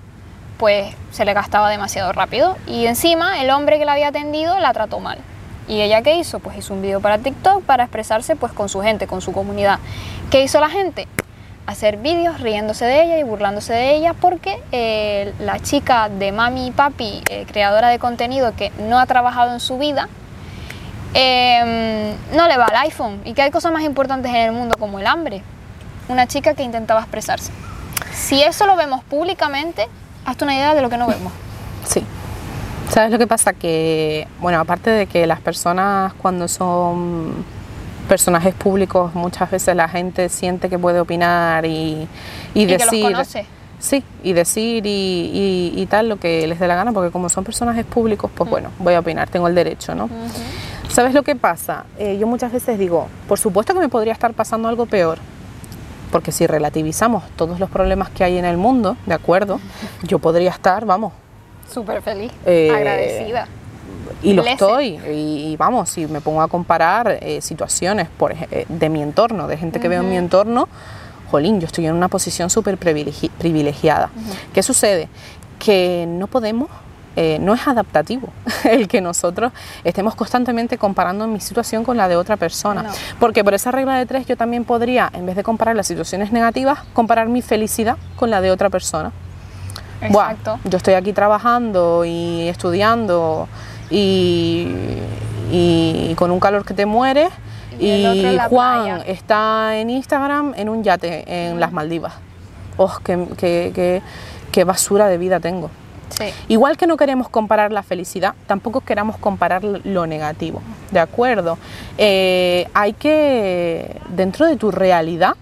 pues se le gastaba demasiado rápido y encima el hombre que la había atendido la trató mal. ¿Y ella qué hizo? Pues hizo un vídeo para TikTok para expresarse pues con su gente, con su comunidad. ¿Qué hizo la gente? Hacer vídeos riéndose de ella y burlándose de ella porque eh, la chica de Mami y Papi, eh, creadora de contenido que no ha trabajado en su vida, eh, no le va al iPhone y que hay cosas más importantes en el mundo como el hambre. Una chica que intentaba expresarse. Si eso lo vemos públicamente, hazte una idea de lo que no vemos. sí. ¿Sabes lo que pasa? Que, bueno, aparte de que las personas cuando son personajes públicos, muchas veces la gente siente que puede opinar y, y Y que los decir... conoce. Sí, y decir y, y- y tal lo que les dé la gana, porque como son personajes públicos, pues bueno, voy a opinar, tengo el derecho, ¿no? ¿Sabes lo que pasa? Eh, yo muchas veces digo, por supuesto que me podría estar pasando algo peor, porque si relativizamos todos los problemas que hay en el mundo, ¿de acuerdo? Yo podría estar, vamos, Súper feliz, Eh, agradecida. y lo Blessed. estoy, y, y vamos, si me pongo a comparar eh, situaciones por, eh, de mi entorno, de gente que veo en mi entorno, jolín, yo estoy en una posición súper privilegi- privilegiada. ¿Qué sucede? Que no podemos, eh, no es adaptativo el que nosotros estemos constantemente comparando mi situación con la de otra persona. No. Porque por esa regla de tres yo también podría, en vez de comparar las situaciones negativas, comparar mi felicidad con la de otra persona. Buah, Exacto. yo estoy aquí trabajando y estudiando y, y con un calor que te mueres Y Juan playa. está en Instagram en un yate en las Maldivas. Oh, qué, qué- qué- qué basura de vida tengo. Sí. Igual que no queremos comparar la felicidad, tampoco queramos comparar lo negativo, ¿de acuerdo? Eh, hay que, dentro de tu realidad,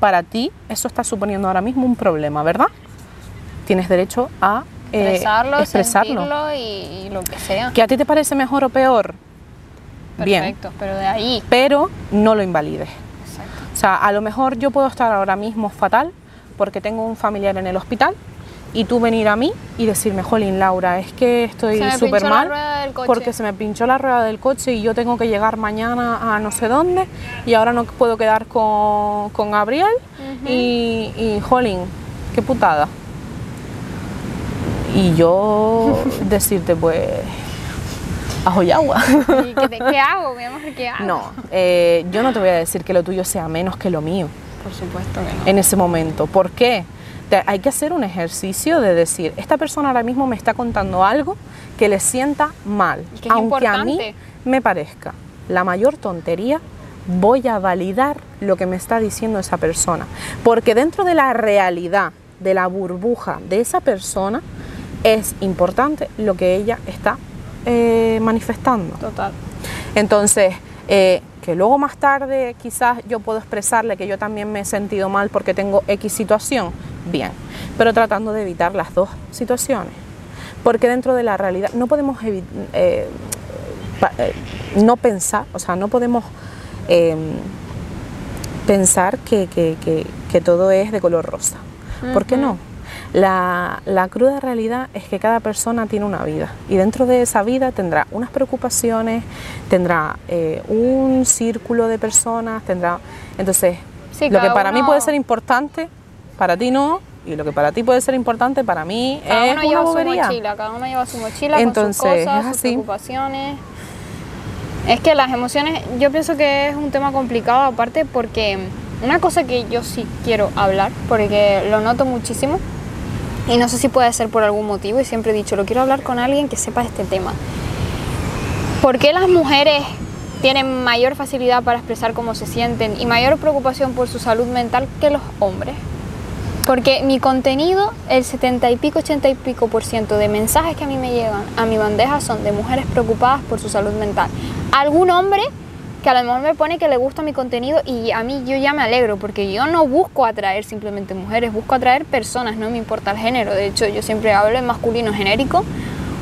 para ti, eso está suponiendo ahora mismo un problema, ¿verdad? Tienes derecho a eh, Expresarlo, y, y lo que sea. ¿Que a ti te parece mejor o peor? Bien, Perfecto, pero de ahí. pero no lo invalides. Exacto. O sea, a lo mejor yo puedo estar ahora mismo fatal porque tengo un familiar en el hospital y tú venir a mí y decirme, jolín, Laura, es que estoy súper mal rueda del coche". porque se me pinchó la rueda del coche y yo tengo que llegar mañana a no sé dónde y ahora no puedo quedar con, con Gabriel y, y, jolín, qué putada. Y yo decirte, pues, ajo y agua. ¿Y qué, te- qué hago, mi amor? ¿Qué hago? No, eh, yo no te voy a decir que lo tuyo sea menos que lo mío Por supuesto que no. en ese momento. ¿Por qué? Hay que hacer un ejercicio de decir, esta persona ahora mismo me está contando algo que le sienta mal. Que Aunque a mí me parezca la mayor tontería, voy a validar lo que me está diciendo esa persona. Porque dentro de la realidad, de la burbuja de esa persona, es importante lo que ella está eh, manifestando. Total. Entonces, eh, que luego más tarde quizás yo puedo expresarle que yo también me he sentido mal porque tengo X situación, bien, pero tratando de evitar las dos situaciones. Porque dentro de la realidad no podemos eh, eh, no pensar, o sea, no podemos eh, pensar que, que- que- que todo es de color rosa. ¿Por qué no? La, la cruda realidad es que cada persona tiene una vida y dentro de esa vida tendrá unas preocupaciones, tendrá eh, un círculo de personas, tendrá... Entonces, Sí, lo que para mí puede ser importante, para ti no, y lo que para ti puede ser importante, para mí Cada es uno una lleva su bobería. mochila, cada uno lleva su mochila Entonces, con sus cosas, es sus preocupaciones. Es que las emociones, yo pienso que es un tema complicado aparte porque una cosa que yo sí quiero hablar, porque lo noto muchísimo, y no sé si puede ser por algún motivo, y siempre he dicho, lo quiero hablar con alguien que sepa este tema. ¿Por qué las mujeres tienen mayor facilidad para expresar cómo se sienten y mayor preocupación por su salud mental que los hombres? Porque mi contenido, el 70 y pico, 80 y pico por ciento de mensajes que a mí me llegan a mi bandeja son de mujeres preocupadas por su salud mental. Algún hombre que a lo mejor me pone que le gusta mi contenido y a mí yo ya me alegro porque yo no busco atraer simplemente mujeres, busco atraer personas, no me importa el género. De hecho, yo siempre hablo en masculino genérico,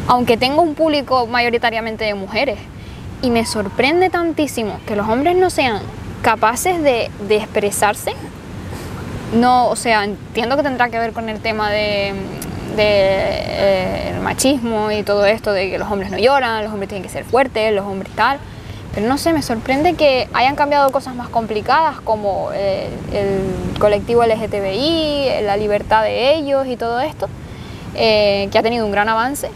aunque tengo un público mayoritariamente de mujeres. Y me sorprende tantísimo que los hombres no sean capaces de, expresarse no, o sea, entiendo que tendrá que ver con el tema de, eh, el machismo y todo esto, de que los hombres no lloran, los hombres tienen que ser fuertes, los hombres tal. Pero no sé, me sorprende que hayan cambiado cosas más complicadas como eh, el colectivo LGTBI, la libertad de ellos y todo esto, eh, que ha tenido un gran avance.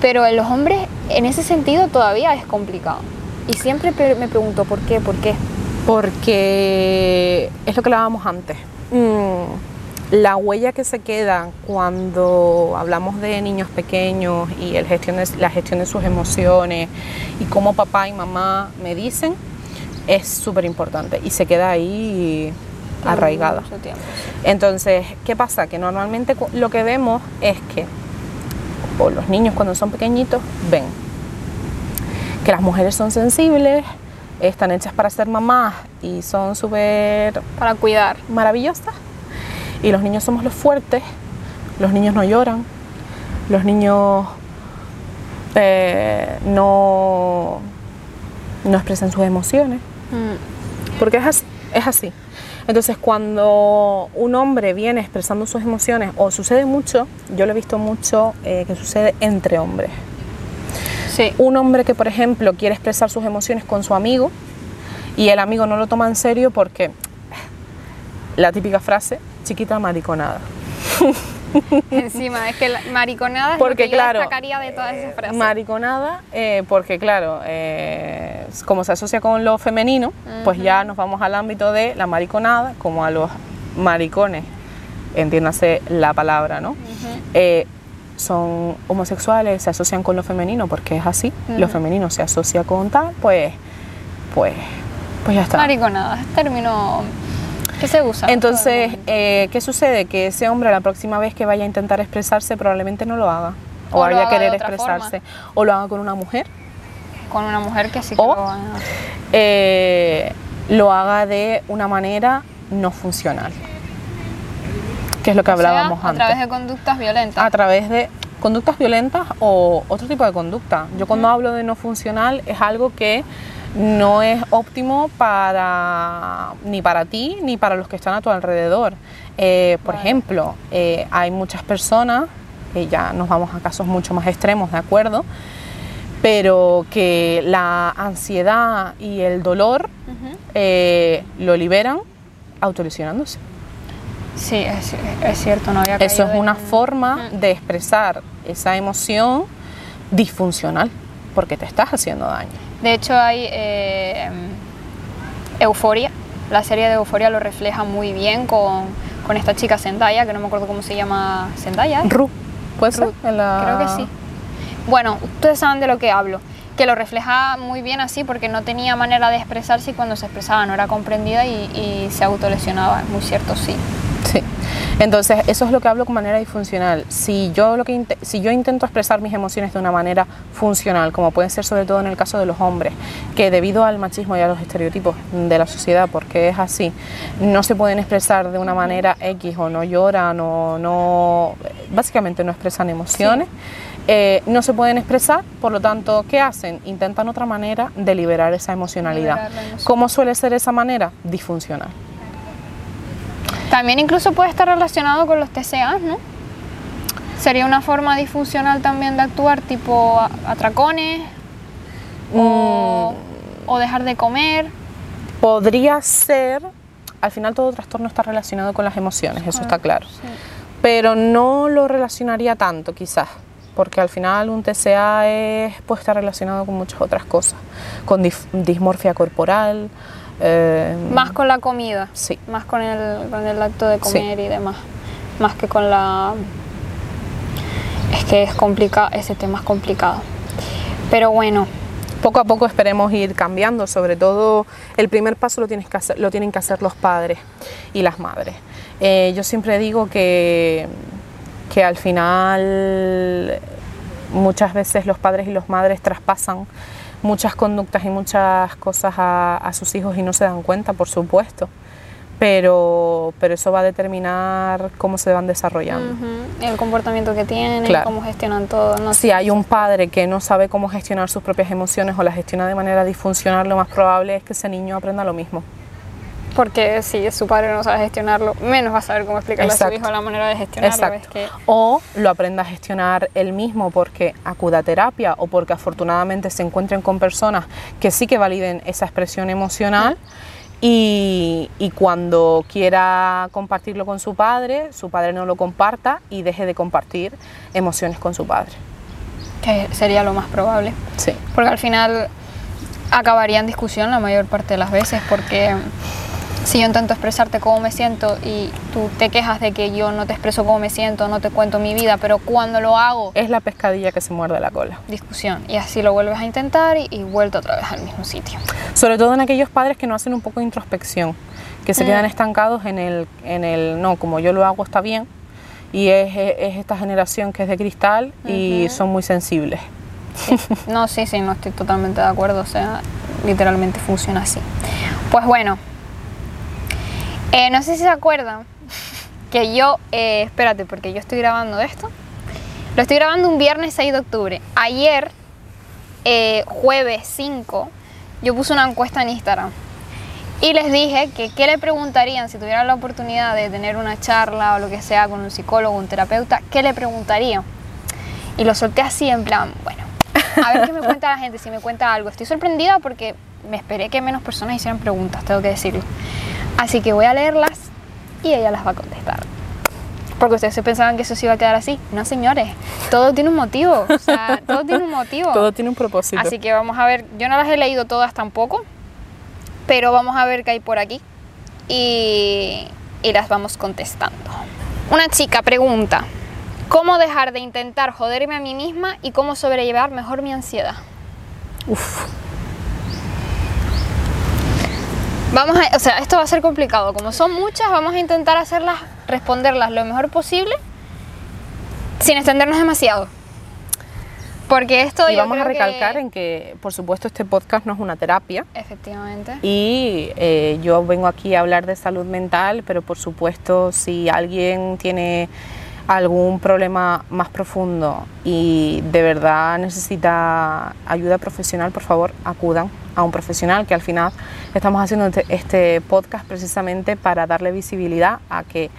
Pero en los hombres, en ese sentido, todavía es complicado. Y siempre me pregunto, ¿por qué? ¿Por qué? Porque es lo que hablábamos antes. La huella que se queda cuando hablamos de niños pequeños y el gestión la gestión de sus emociones y cómo papá y mamá me dicen es súper importante y se queda ahí arraigada. Entonces, ¿qué pasa? Que normalmente lo que vemos es que, o los niños cuando son pequeñitos, ven que las mujeres son sensibles, están hechas para ser mamás y son súper... Para cuidar. Maravillosas. Y los niños somos los fuertes, los niños no lloran, los niños eh, no, no expresan sus emociones. Mm. Porque es así, es así. Entonces cuando un hombre viene expresando sus emociones, o sucede mucho, yo lo he visto mucho eh, que sucede entre hombres. Un hombre que, por ejemplo, quiere expresar sus emociones con su amigo y el amigo no lo toma en serio porque la típica frase, chiquita mariconada. Encima, es que la mariconada es porque, lo que claro, destacaría de todas esas frases. Mariconada, eh, porque claro, eh, como se asocia con lo femenino, pues ya nos vamos al ámbito de la mariconada, como a los maricones, entiéndase la palabra, ¿no? son homosexuales, se asocian con lo femenino porque es así, lo femenino se asocia con tal, pues, pues, pues ya está. Mariconada, término que se usa. Entonces, eh, ¿qué sucede? Que ese hombre la próxima vez que vaya a intentar expresarse probablemente no lo haga. O, vaya a querer expresarse. O lo haga con una mujer. Con una mujer que sí que o, lo haga. Eh, lo haga de una manera no funcional que es lo que hablábamos antes. A través de conductas violentas. A través de conductas violentas o otro tipo de conducta. Yo cuando hablo de no funcional es algo que no es óptimo para ni para ti ni para los que están a tu alrededor. Eh, por ejemplo, eh, hay muchas personas, que ya nos vamos a casos mucho más extremos, ¿de acuerdo? Pero que la ansiedad y el dolor eh, lo liberan autolesionándose. Sí, es, cierto, no había Eso es una forma de expresar esa emoción disfuncional, porque te estás haciendo daño. De hecho, hay eh, Euforia, la serie de Euforia lo refleja muy bien con, esta chica Zendaya, que no me acuerdo cómo se llama Zendaya. Ru, ¿puede ser? Creo que sí. Bueno, ustedes saben de lo que hablo que lo refleja muy bien así porque no tenía manera de expresarse y cuando se expresaba no era comprendida y, y se autolesionaba, muy cierto, sí. Sí. Entonces, eso es lo que hablo con manera disfuncional. Si yo, lo que si yo intento expresar mis emociones de una manera funcional, como puede ser sobre todo en el caso de los hombres, que debido al machismo y a los estereotipos de la sociedad, porque es así, no se pueden expresar de una manera X o no lloran o no, básicamente no expresan emociones. Eh, no se pueden expresar, por lo tanto, ¿qué hacen? Intentan otra manera de liberar esa emocionalidad. ¿Cómo suele ser esa manera? Disfuncional. También incluso puede estar relacionado con los TCA, ¿no? Sería una forma disfuncional también de actuar, tipo atracones o, mm. dejar de comer. Podría ser, al final todo trastorno está relacionado con las emociones, eso está claro. Pero no lo relacionaría tanto quizás, porque al final un TCA es, puede estar relacionado con muchas otras cosas, con dismorfia corporal, Eh, Más con la comida. Sí. Más con el, con el acto de Sí. comer y demás. Más que con la... Es que es complicado, ese tema es complicado. Pero bueno, Poco a poco esperemos ir cambiando, sobre todo el primer paso lo, tienes que hacer- lo tienen que hacer los padres y las madres. Eh, yo siempre digo que, que al final muchas veces los padres y las madres traspasan muchas conductas y muchas cosas a, a sus hijos y no se dan cuenta, por supuesto, pero, pero eso va a determinar cómo se van desarrollando. ujú, el comportamiento que tienen, Claro. cómo gestionan todo. No Si hay un padre que no sabe cómo gestionar sus propias emociones o las gestiona de manera disfuncional, lo más probable es que ese niño aprenda lo mismo. Porque si su padre no sabe gestionarlo, menos va a saber cómo explicarle a su hijo la manera de gestionarlo. Exacto. Es que O lo aprenda a gestionar él mismo porque acuda a terapia o porque afortunadamente se encuentren con personas que sí que validen esa expresión emocional y, y cuando quiera compartirlo con su padre, su padre no lo comparta y deje de compartir emociones con su padre. que sería lo más probable. Sí. Porque al final acabaría en discusión la mayor parte de las veces, porque si yo intento expresarte cómo me siento y tú te quejas de que yo no te expreso cómo me siento, no te cuento mi vida, pero cuando lo hago, Es la pescadilla que se muerde la cola. discusión. Y así lo vuelves a intentar y, y vuelto otra vez al mismo sitio. Sobre todo en aquellos padres que no hacen un poco de introspección, que se Mm. quedan estancados en el, en el no, como yo lo hago está bien, y es, es esta generación que es de cristal y son muy sensibles. No, sí, sí, no estoy totalmente de acuerdo, o sea, literalmente funciona así. Pues bueno, eh, no sé si se acuerdan que yo, eh, espérate, porque yo estoy grabando esto. Lo estoy grabando un viernes 6 de octubre. Ayer, eh, jueves 5, yo puse una encuesta en Instagram. Y les dije que qué le preguntarían si tuvieran la oportunidad de tener una charla o lo que sea con un psicólogo, un terapeuta, ¿qué le preguntarían? Y lo solté así en plan, bueno, a ver qué me cuenta la gente, si me cuenta algo. Estoy sorprendida porque me esperé que menos personas hicieran preguntas, tengo que decirlo. Así que voy a leerlas y ella las va a contestar. Porque ustedes se pensaban que eso se iba a quedar así. No, señores, todo tiene un motivo. O sea, todo tiene un motivo. Todo tiene un propósito. Así que vamos a ver, yo no las he leído todas tampoco, pero vamos a ver qué hay por aquí y, y las vamos contestando. Una chica pregunta, ¿cómo dejar de intentar joderme a mí misma y cómo sobrellevar mejor mi ansiedad? Uf, Vamos a, o sea, esto va a ser complicado, como son muchas, vamos a intentar hacerlas, responderlas lo mejor posible sin extendernos demasiado. Porque esto y yo vamos a creo que- recalcar en que, por supuesto, este podcast no es una terapia. Efectivamente. Y eh, yo vengo aquí a hablar de salud mental, pero por supuesto si alguien tiene algún problema más profundo y de verdad necesita ayuda profesional, por favor acudan a un profesional, que al final estamos haciendo este- este podcast precisamente para darle visibilidad a que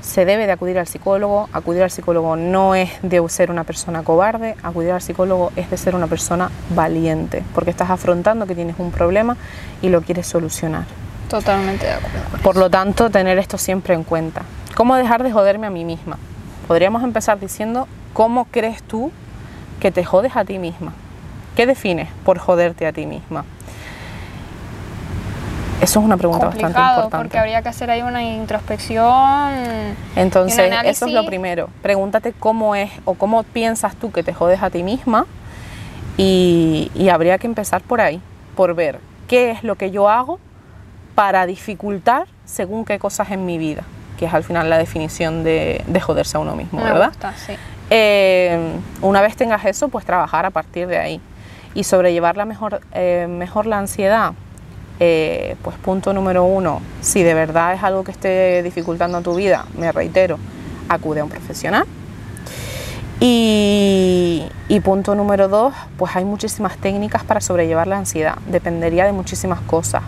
se debe de acudir al psicólogo. Acudir al psicólogo no es de ser una persona cobarde, acudir al psicólogo es de ser una persona valiente, porque estás afrontando que tienes un problema y lo quieres solucionar. Totalmente de acuerdo. Por lo tanto, tener esto siempre en cuenta. ¿Cómo dejar de joderme a mí misma? Podríamos empezar diciendo, ¿cómo crees tú que te jodes a ti misma? ¿Qué defines por joderte a ti misma? Eso es una pregunta bastante importante. porque habría que hacer ahí una introspección. Entonces, un eso es lo primero. Pregúntate cómo es o cómo piensas tú que te jodes a ti misma y, y habría que empezar por ahí, por ver qué es lo que yo hago para dificultar según qué cosas en mi vida, que es al final la definición de, de joderse a uno mismo, Me ¿verdad? gusta, sí. Eh, una vez tengas eso, pues trabajar a partir de ahí y sobrellevar la mejor, eh, mejor la ansiedad. eh, pues punto número uno, si de verdad es algo que esté dificultando tu vida, me reitero, acude a un profesional. Y, y punto número dos, pues hay muchísimas técnicas para sobrellevar la ansiedad. Dependería de muchísimas cosas.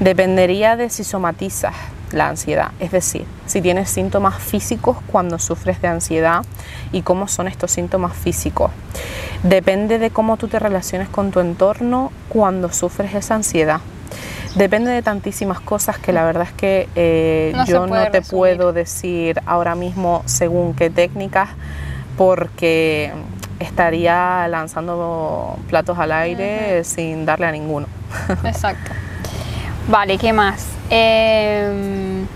Dependería de si somatizas la ansiedad, es decir, si tienes síntomas físicos cuando sufres de ansiedad y cómo son estos síntomas físicos. Depende de cómo tú te relaciones con tu entorno cuando sufres esa ansiedad. Depende de tantísimas cosas que la verdad es que eh, No yo no te resumir. puedo decir ahora mismo según qué técnicas porque estaría lanzando platos al aire sin darle a ninguno. Exacto. Vale, ¿qué más? Em,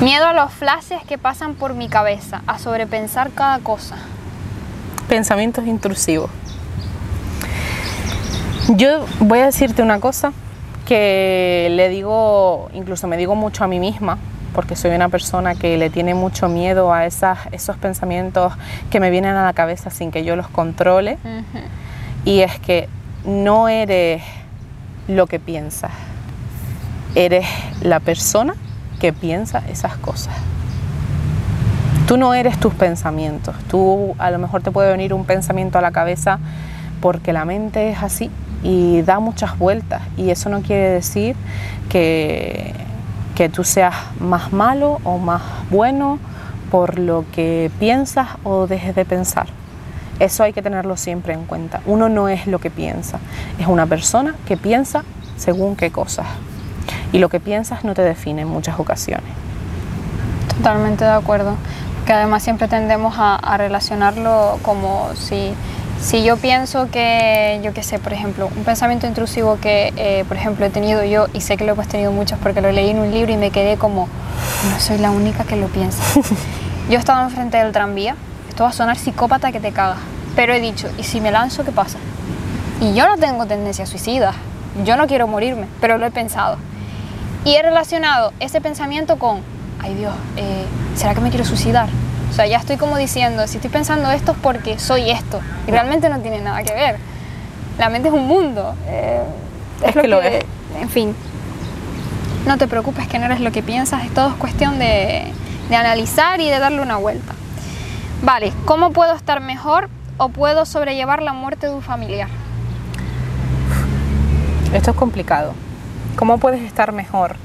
miedo a los flashes que pasan por mi cabeza, a sobrepensar cada cosa. Pensamientos intrusivos. Yo voy a decirte una cosa que le digo, incluso me digo mucho a mí misma, porque soy una persona que le tiene mucho miedo a esas, esos pensamientos que me vienen a la cabeza sin que yo los controle. Y es que no eres lo que piensas, eres la persona que piensa esas cosas. Tú no eres tus pensamientos, tú a lo mejor te puede venir un pensamiento a la cabeza porque la mente es así y da muchas vueltas y eso no quiere decir que, que tú seas más malo o más bueno por lo que piensas o dejes de pensar. Eso hay que tenerlo siempre en cuenta. Uno no es lo que piensa, es una persona que piensa según qué cosas. Y lo que piensas no te define en muchas ocasiones. Totalmente de acuerdo. Que además siempre tendemos a, relacionarlo como si, si yo pienso que, yo qué sé, por ejemplo, un pensamiento intrusivo que, eh, por ejemplo, he tenido yo y sé que lo hemos tenido muchos porque lo leí en un libro y me quedé como, no soy la única que lo piensa. yo estaba enfrente del tranvía esto va a sonar psicópata que te cagas. Pero he dicho, ¿y si me lanzo, qué pasa? Y yo no tengo tendencia suicida. Yo no quiero morirme, pero lo he pensado. Y he relacionado ese pensamiento con, ay Dios, eh, ¿será que me quiero suicidar? O sea, ya estoy como diciendo, si estoy pensando esto es porque soy esto. Y realmente no tiene nada que ver. La mente es un mundo. Eh, es, lo que, lo es. En fin, no te preocupes que no eres lo que piensas, es todo cuestión de, de analizar y de darle una vuelta. Vale, ¿cómo puedo estar mejor o puedo sobrellevar la muerte de un familiar? Esto es complicado. ¿Cómo puedes estar mejor?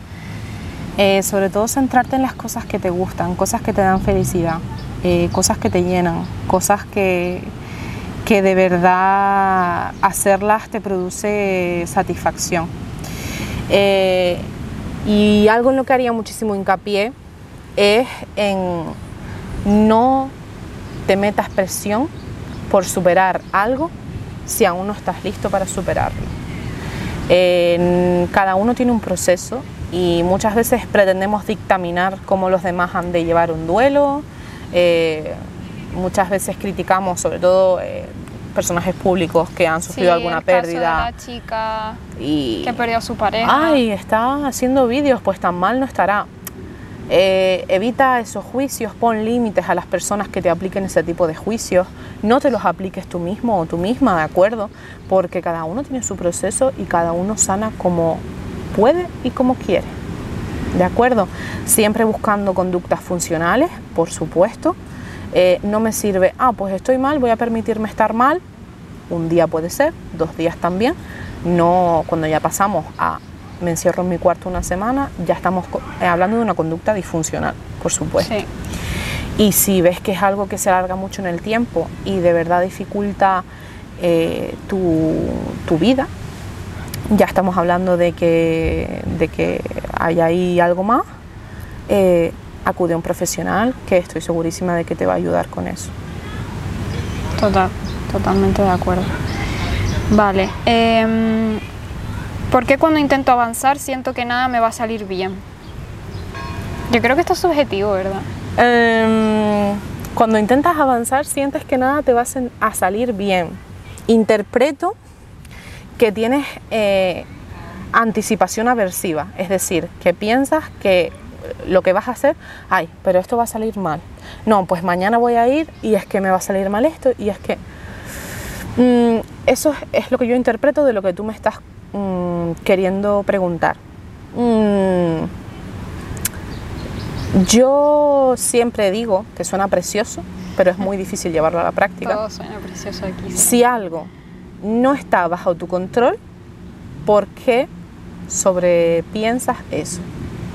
Eh, sobre todo centrarte en las cosas que te gustan, cosas que te dan felicidad, eh, cosas que te llenan, cosas que, que de verdad hacerlas te produce satisfacción. Eh, y algo en lo que haría muchísimo hincapié es en no te metas presión por superar algo si aún no estás listo para superarlo. cada uno tiene un proceso y muchas veces pretendemos dictaminar cómo los demás han de llevar un duelo. Eh, muchas veces criticamos, sobre todo eh, personajes públicos que han sufrido alguna pérdida. la chica y, que perdió a su pareja. Ay, está haciendo vídeos, pues tan mal no estará. Eh, evita esos juicios, pon límites a las personas que te apliquen ese tipo de juicios. No te los apliques tú mismo o tú misma, ¿de acuerdo? Porque cada uno tiene su proceso y cada uno sana como puede y como quiere. ¿De acuerdo? Siempre buscando conductas funcionales, por supuesto. Eh, no me sirve, ah, pues estoy mal, voy a permitirme estar mal. Un día puede ser, dos días también. No cuando ya pasamos a me encierro en mi cuarto una semana, ya estamos eh, hablando de una conducta disfuncional, por supuesto. Y si ves que es algo que se alarga mucho en el tiempo y de verdad dificulta eh, tu, vida, ya estamos hablando de que, de que hay ahí algo más, eh, acude a un profesional que estoy segurísima de que te va a ayudar con eso. Total, totalmente de acuerdo. Vale. Em, ¿Por qué cuando intento avanzar siento que nada me va a salir bien? Yo creo que esto es subjetivo, ¿verdad? Em, cuando intentas avanzar sientes que nada te va a salir bien. Interpreto que tienes eh, anticipación aversiva, es decir, que piensas que lo que vas a hacer, ay, pero esto va a salir mal. No, pues mañana voy a ir y es que me va a salir mal esto y es que... Mm, eso es, lo que yo interpreto de lo que tú me estás Mm, queriendo preguntar. Mm, yo siempre digo que suena precioso, pero es muy difícil llevarlo a la práctica. Todo suena precioso aquí. Si algo no está bajo tu control, ¿por qué sobrepiensas eso?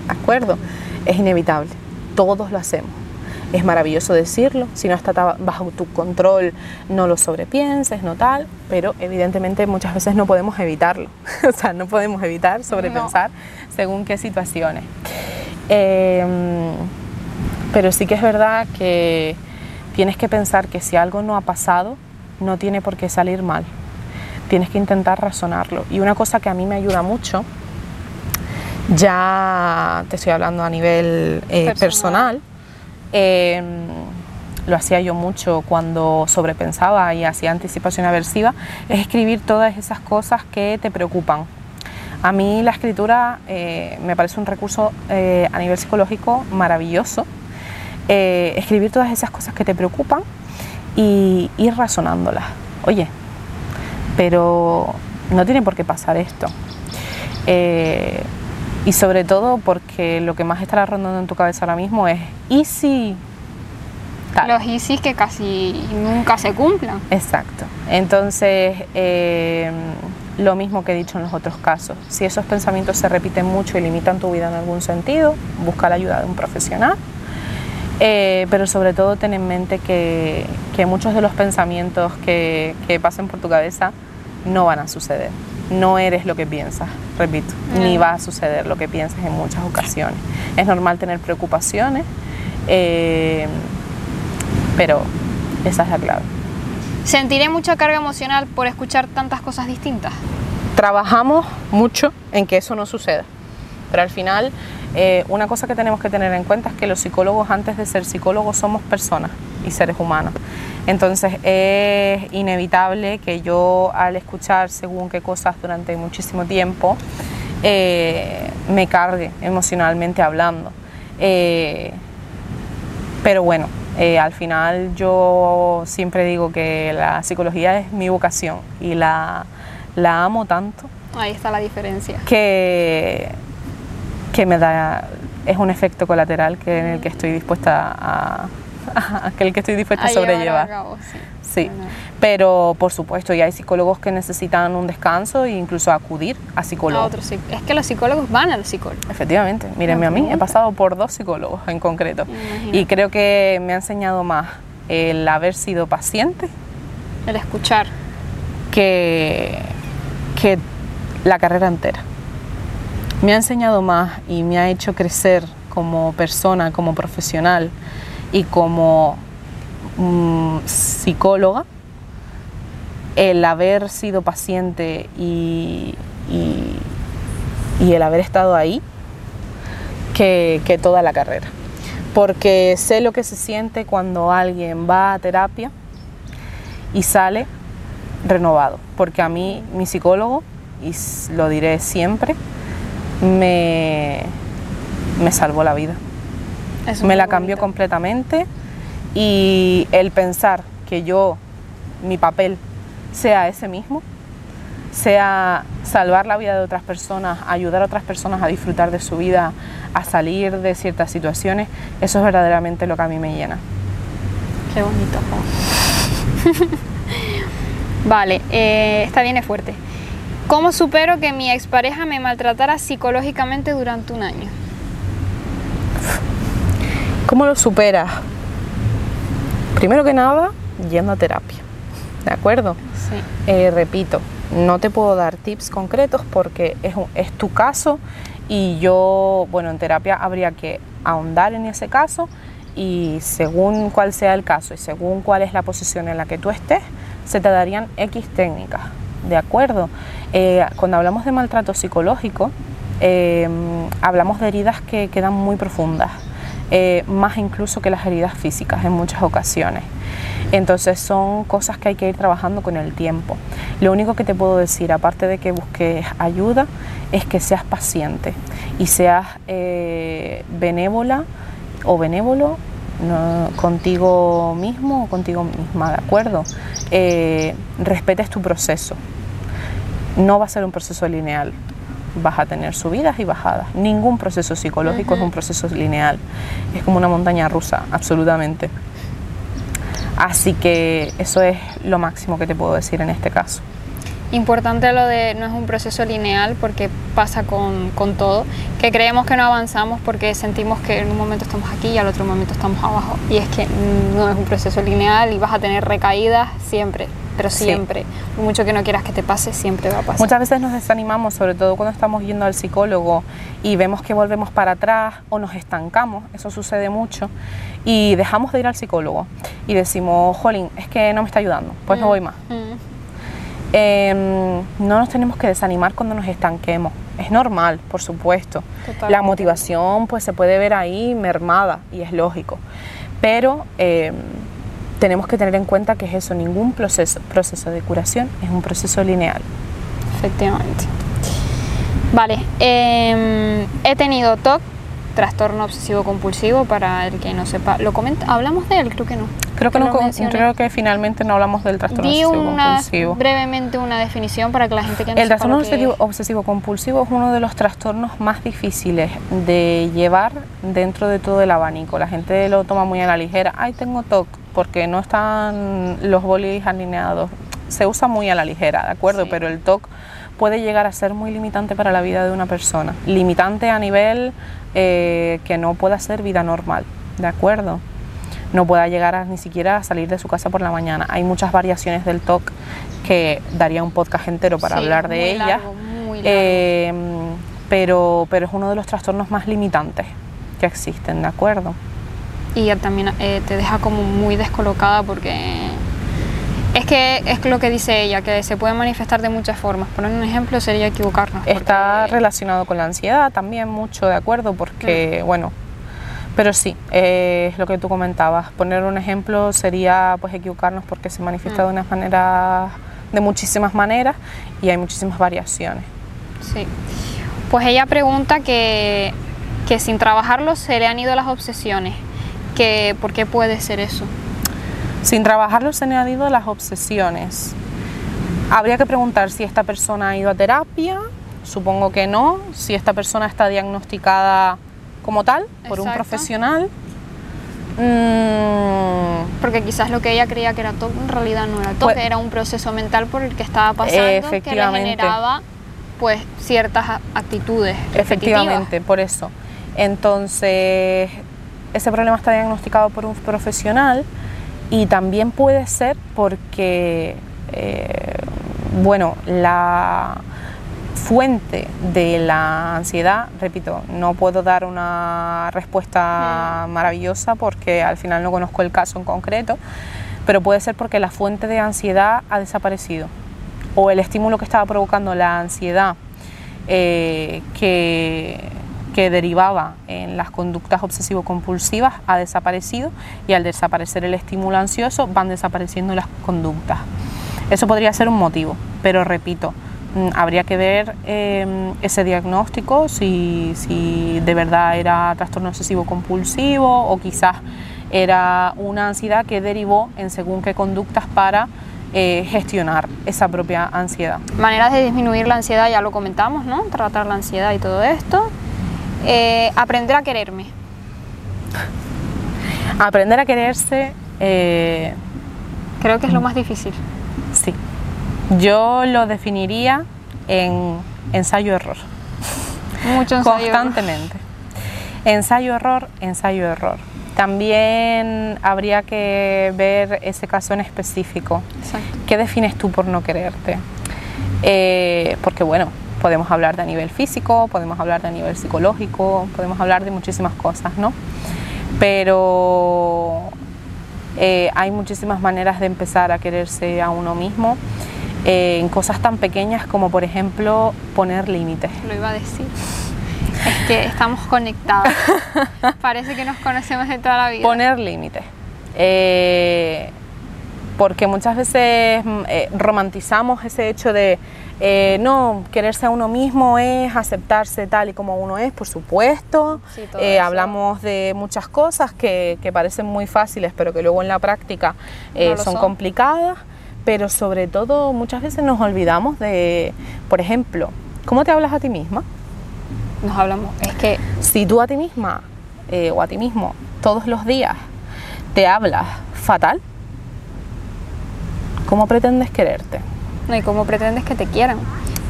¿De acuerdo? Es inevitable. Todos lo hacemos es maravilloso decirlo, si no está bajo tu control no lo sobrepienses, no tal, pero evidentemente muchas veces no podemos evitarlo, o sea, no podemos evitar sobrepensar según qué situaciones. Em, pero sí que es verdad que tienes que pensar que si algo no ha pasado, no tiene por qué salir mal. tienes que intentar razonarlo. Y una cosa que a mí me ayuda mucho, ya te estoy hablando a nivel eh, Personal. personal, eh, lo hacía yo mucho cuando sobrepensaba y hacía anticipación aversiva, es escribir todas esas cosas que te preocupan. A mí la escritura eh, me parece un recurso eh, a nivel psicológico maravilloso. Eh, escribir todas esas cosas que te preocupan y ir razonándolas. Oye, pero no tiene por qué pasar esto. Y sobre todo porque lo que más estará rondando en tu cabeza ahora mismo es, ¿y si? tal? Los ISIS que casi nunca se cumplan. Exacto. Entonces, eh, lo mismo que he dicho en los otros casos, si esos pensamientos se repiten mucho y limitan tu vida en algún sentido, busca la ayuda de un profesional. Eh, pero sobre todo ten en mente que, que muchos de los pensamientos que, que pasen por tu cabeza no van a suceder. No eres lo que piensas, repito, ni Mm. va a suceder lo que piensas en muchas ocasiones. Es normal tener preocupaciones, eh, pero esa es la clave. Sentiré mucha carga emocional por escuchar tantas cosas distintas. trabajamos mucho en que eso no suceda. Pero al final, eh, una cosa que tenemos que tener en cuenta es que los psicólogos, antes de ser psicólogos, somos personas y seres humanos. Entonces es inevitable que yo al escuchar según qué cosas durante muchísimo tiempo eh, me cargue emocionalmente hablando. Eh, pero bueno, eh, al final yo siempre digo que la psicología es mi vocación y la, la amo tanto Ahí está la diferencia. que, que me da, es un efecto colateral que en el que estoy dispuesta a, a- que el que estoy dispuesta a, llevar sobrellevar. cabo, sí. Sí, Bueno. pero por supuesto, y hay psicólogos que necesitan un descanso e incluso acudir a A psicólogos. otro es que los psicólogos van al psicólogo. Efectivamente, mírenme a mí, he pasado por dos psicólogos en concreto y creo que me ha enseñado más el haber sido paciente El escuchar. que, que la carrera entera. Me ha enseñado más y me ha hecho crecer como persona, como profesional y como mm, psicóloga el haber sido paciente y, el haber estado ahí que, que toda la carrera. Porque sé lo que se siente cuando alguien va a terapia y sale renovado. Porque a mí, mi psicólogo, y lo diré siempre, me, me salvó la vida. Eso Me la cambió bonito. completamente y el pensar que yo, mi papel, sea ese mismo, sea salvar la vida de otras personas, ayudar a otras personas a disfrutar de su vida, a salir de ciertas situaciones, eso es verdaderamente lo que a mí me llena. Qué bonito. Vale, eh, esta viene fuerte. ¿Cómo supero que mi expareja me maltratara psicológicamente durante un año? ¿Cómo lo superas? Primero que nada, yendo a terapia, ¿de acuerdo? Sí. Eh, repito, no te puedo dar tips concretos porque es, un- es tu caso y yo, bueno, en terapia habría que ahondar en ese caso y según cuál sea el caso y según cuál es la posición en la que tú estés, se te darían X técnicas, ¿de acuerdo? Eh, cuando hablamos de maltrato psicológico, eh, hablamos de heridas que quedan muy profundas, eh, más incluso que las heridas físicas en muchas ocasiones. Entonces son cosas que hay que ir trabajando con el tiempo. Lo único que te puedo decir, aparte de que busques ayuda, es que seas paciente y seas eh, benévola o benévolo no, contigo mismo o contigo misma, ¿de acuerdo? Eh, respetes tu proceso. No va a ser un proceso lineal. Vas a tener subidas y bajadas. Ningún proceso psicológico es un proceso lineal. Es como una montaña rusa, absolutamente. Así que eso es lo máximo que te puedo decir en este caso. Importante lo de no es un proceso lineal porque pasa con, con todo, que creemos que no avanzamos porque sentimos que en un momento estamos aquí y al otro momento estamos abajo. Y es que no es un proceso lineal y vas a tener recaídas siempre, pero Sí. siempre. Por mucho que no quieras que te pase, siempre va a pasar. Muchas veces nos desanimamos, sobre todo cuando estamos yendo al psicólogo y vemos que volvemos para atrás o nos estancamos, eso sucede mucho, y dejamos de ir al psicólogo y decimos, jolín, es que no me está ayudando, pues no voy más. Mm. Em, no nos tenemos que desanimar cuando nos estanquemos. Es normal, por supuesto. Totalmente. La motivación pues se puede ver ahí mermada y es lógico. Pero em, tenemos que tener en cuenta que es eso, ningún proceso, proceso de curación es un proceso lineal. Efectivamente. Vale, em, he tenido TOC, trastorno obsesivo compulsivo, para el que no sepa. ¿Lo comenta? ¿Hablamos de él? Creo que no. Creo que, lo no, creo que finalmente no hablamos del trastorno Di obsesivo una, compulsivo. brevemente una definición para que la gente que no El trastorno que obsesivo, es. obsesivo compulsivo es uno de los trastornos más difíciles de llevar dentro de todo el abanico. La gente lo toma muy a la ligera. Ay, tengo TOC porque no están los bolis alineados. Se usa muy a la ligera, ¿de acuerdo? Sí. Pero el TOC puede llegar a ser muy limitante para la vida de una persona. Limitante a nivel eh, que no pueda ser vida normal, ¿de acuerdo? No pueda llegar a, ni siquiera a salir de su casa por la mañana. Hay muchas variaciones del TOC que daría un podcast entero para Sí, hablar de ellas. largo, muy largo. Eh, pero, pero es uno de los trastornos más limitantes que existen, ¿de acuerdo? Y también eh, te deja como muy descolocada porque es que es lo que dice ella, que se puede manifestar de muchas formas. Poner un ejemplo sería equivocarnos. Está porque- relacionado con la ansiedad también mucho, ¿de acuerdo? Porque, bueno, pero sí, eh, es lo que tú comentabas. Poner un ejemplo sería pues equivocarnos porque se manifiesta Mm. de unas maneras, de muchísimas maneras y hay muchísimas variaciones. Sí. Pues ella pregunta que, que sin trabajarlo se le han ido las obsesiones. Que, ¿Por qué puede ser eso? Sin trabajarlo se han ido las obsesiones. Habría que preguntar si esta persona ha ido a terapia, supongo que no, si esta persona está diagnosticada como tal por un profesional. Mm, Porque quizás lo que ella creía que era TOC en realidad no era TOC, Pues- era un proceso mental por el que estaba pasando que le generaba pues ciertas actitudes. Efectivamente, por eso. Entonces, ese problema está diagnosticado por un profesional y también puede ser porque, eh, bueno, la fuente de la ansiedad, repito, no puedo dar una respuesta maravillosa porque al final no conozco el caso en concreto, pero puede ser porque la fuente de ansiedad ha desaparecido o el estímulo que estaba provocando la ansiedad eh, que, que derivaba en las conductas obsesivo-compulsivas ha desaparecido y al desaparecer el estímulo ansioso van desapareciendo las conductas. Eso podría ser un motivo, pero repito, mm, habría que ver eh, ese diagnóstico, si, si de verdad era trastorno obsesivo-compulsivo o quizás era una ansiedad que derivó en según qué conductas para eh, gestionar esa propia ansiedad. Maneras de disminuir la ansiedad, ya lo comentamos, ¿no? Tratar la ansiedad y todo esto. Eh, aprender a quererme. Aprender a quererse, eh, Creo que es lo más difícil. Yo lo definiría en ensayo-error, Mucho ensayo. constantemente. Ensayo-error, ensayo-error. También habría que ver ese caso en específico. Exacto. ¿Qué defines tú por no quererte? Eh, porque bueno, podemos hablar de a nivel físico, podemos hablar de a nivel psicológico, podemos hablar de muchísimas cosas, ¿no? Pero eh, hay muchísimas maneras de empezar a quererse a uno mismo eh, en cosas tan pequeñas como por ejemplo poner límites. Lo iba a decir. Es que estamos conectados. Parece que nos conocemos de toda la vida. Poner límites. Eh, porque muchas veces mm, eh, romantizamos ese hecho de, eh, no, quererse a uno mismo es aceptarse tal y como uno es, por supuesto. Sí, Eh, hablamos de muchas cosas que, que parecen muy fáciles, pero que luego en la práctica eh, No son son. complicadas. Pero sobre todo muchas veces nos olvidamos de, por ejemplo, ¿cómo te hablas a ti misma? Nos hablamos. Es que Si tú a ti misma eh, o a ti mismo todos los días te hablas fatal, ¿cómo pretendes quererte? no, ¿y cómo pretendes que te quieran?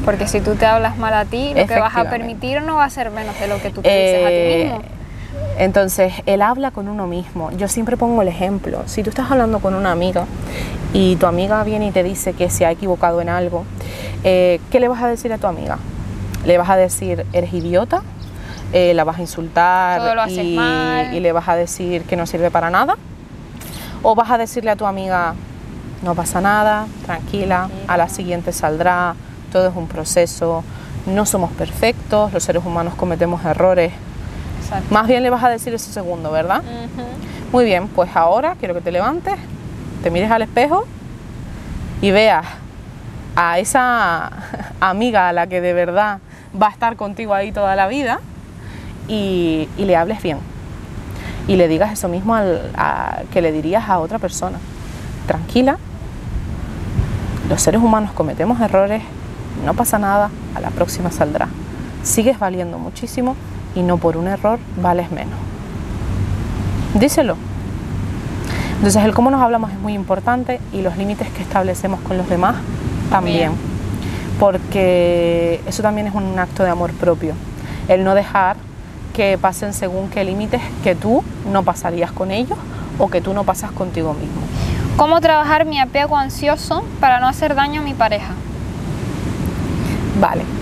Porque si tú te hablas mal a ti, lo que vas a permitir no va a ser menos de lo que tú te Eh, dices a ti mismo. Entonces, él habla con uno mismo. Yo siempre pongo el ejemplo. Si tú estás hablando con una amiga y tu amiga viene y te dice que se ha equivocado en algo, eh, ¿qué le vas a decir a tu amiga? ¿Le vas a decir, eres idiota? Eh, ¿La vas a insultar Todo lo haces y, mal. y le vas a decir que no sirve para nada? ¿O vas a decirle a tu amiga, no pasa nada, tranquila, a la siguiente saldrá, todo es un proceso, no somos perfectos, los seres humanos cometemos errores. Exacto. Más bien le vas a decir ese segundo, ¿verdad? Muy bien, pues ahora quiero que te levantes, te mires al espejo y veas a esa amiga a la que de verdad va a estar contigo ahí toda la vida y, y le hables bien. Y le digas eso mismo al- a- que le dirías a otra persona. Tranquila, los seres humanos cometemos errores, no pasa nada, a la próxima saldrá. Sigues valiendo muchísimo y no por un error vales menos. Díselo. Entonces el cómo nos hablamos es muy importante y los límites que establecemos con los demás también. Porque eso también es un acto de amor propio. El no dejar que pasen según qué límites que tú no pasarías con ellos o que tú no pasas contigo mismo. ¿Cómo trabajar mi apego ansioso para no hacer daño a mi pareja? Vale.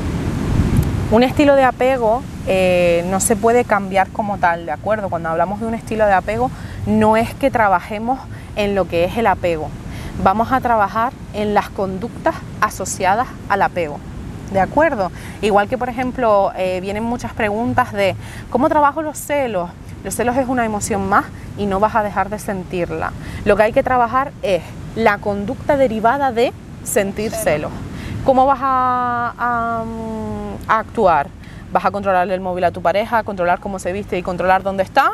Un estilo de apego eh, no se puede cambiar como tal, ¿de acuerdo? Cuando hablamos de un estilo de apego, no es que trabajemos en lo que es el apego. Vamos a trabajar en las conductas asociadas al apego. ¿De acuerdo? Igual que, por ejemplo, eh, vienen muchas preguntas de ¿cómo trabajo los celos? Los celos es una emoción más y no vas a dejar de sentirla. Lo que hay que trabajar es la conducta derivada de sentir Celos. ¿Cómo vas a, a, a actuar? ¿Vas a controlarle el móvil a tu pareja, controlar cómo se viste y controlar dónde está?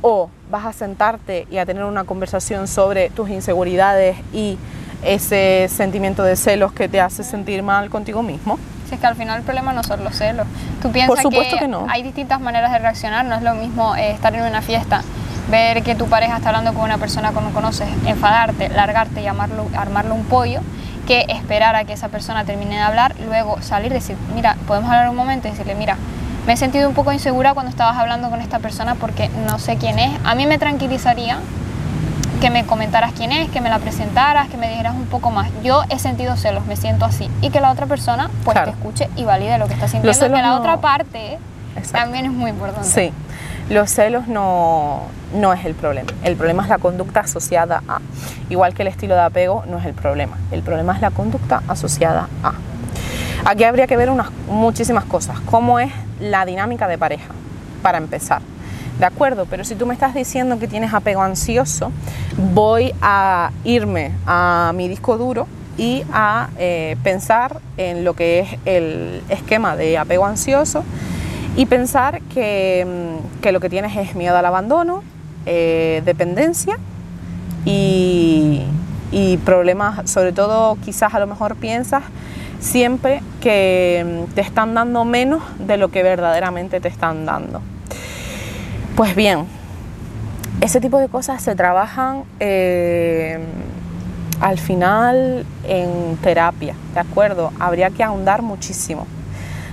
¿O vas a sentarte y a tener una conversación sobre tus inseguridades y ese sentimiento de celos que te hace sentir mal contigo mismo? Si es que al final el problema no son los celos. Tú piensas supuesto que no. hay distintas maneras de reaccionar, no es lo mismo eh, estar en una fiesta, ver que tu pareja está hablando con una persona que no conoces, enfadarte, largarte y amarlo, armarle un pollo, que esperar a que esa persona termine de hablar, luego salir y decir, mira, podemos hablar un momento y decirle, mira, me he sentido un poco insegura cuando estabas hablando con esta persona porque no sé quién es. A mí me tranquilizaría que me comentaras quién es, que me la presentaras, que me dijeras un poco más. Yo he sentido celos, me siento así. Y que la otra persona pues Claro. te escuche y valide lo que está sintiendo. que la no- otra parte Exacto. también es muy importante. Sí, los celos no, no es el problema. El problema es la conducta asociada a. Igual que el estilo de apego no es el problema. El problema es la conducta asociada a. Aquí habría que ver unas muchísimas cosas. ¿Cómo es la dinámica de pareja? Para empezar. De acuerdo, pero si tú me estás diciendo que tienes apego ansioso, voy a irme a mi disco duro y a eh, pensar en lo que es el esquema de apego ansioso y pensar que, mm, que lo que tienes es miedo al abandono, eh, dependencia y, y problemas, sobre todo quizás a lo mejor piensas siempre que mm, te están dando menos de lo que verdaderamente te están dando. Pues bien, ese tipo de cosas se trabajan eh, al final en terapia, ¿de acuerdo? Habría que ahondar muchísimo,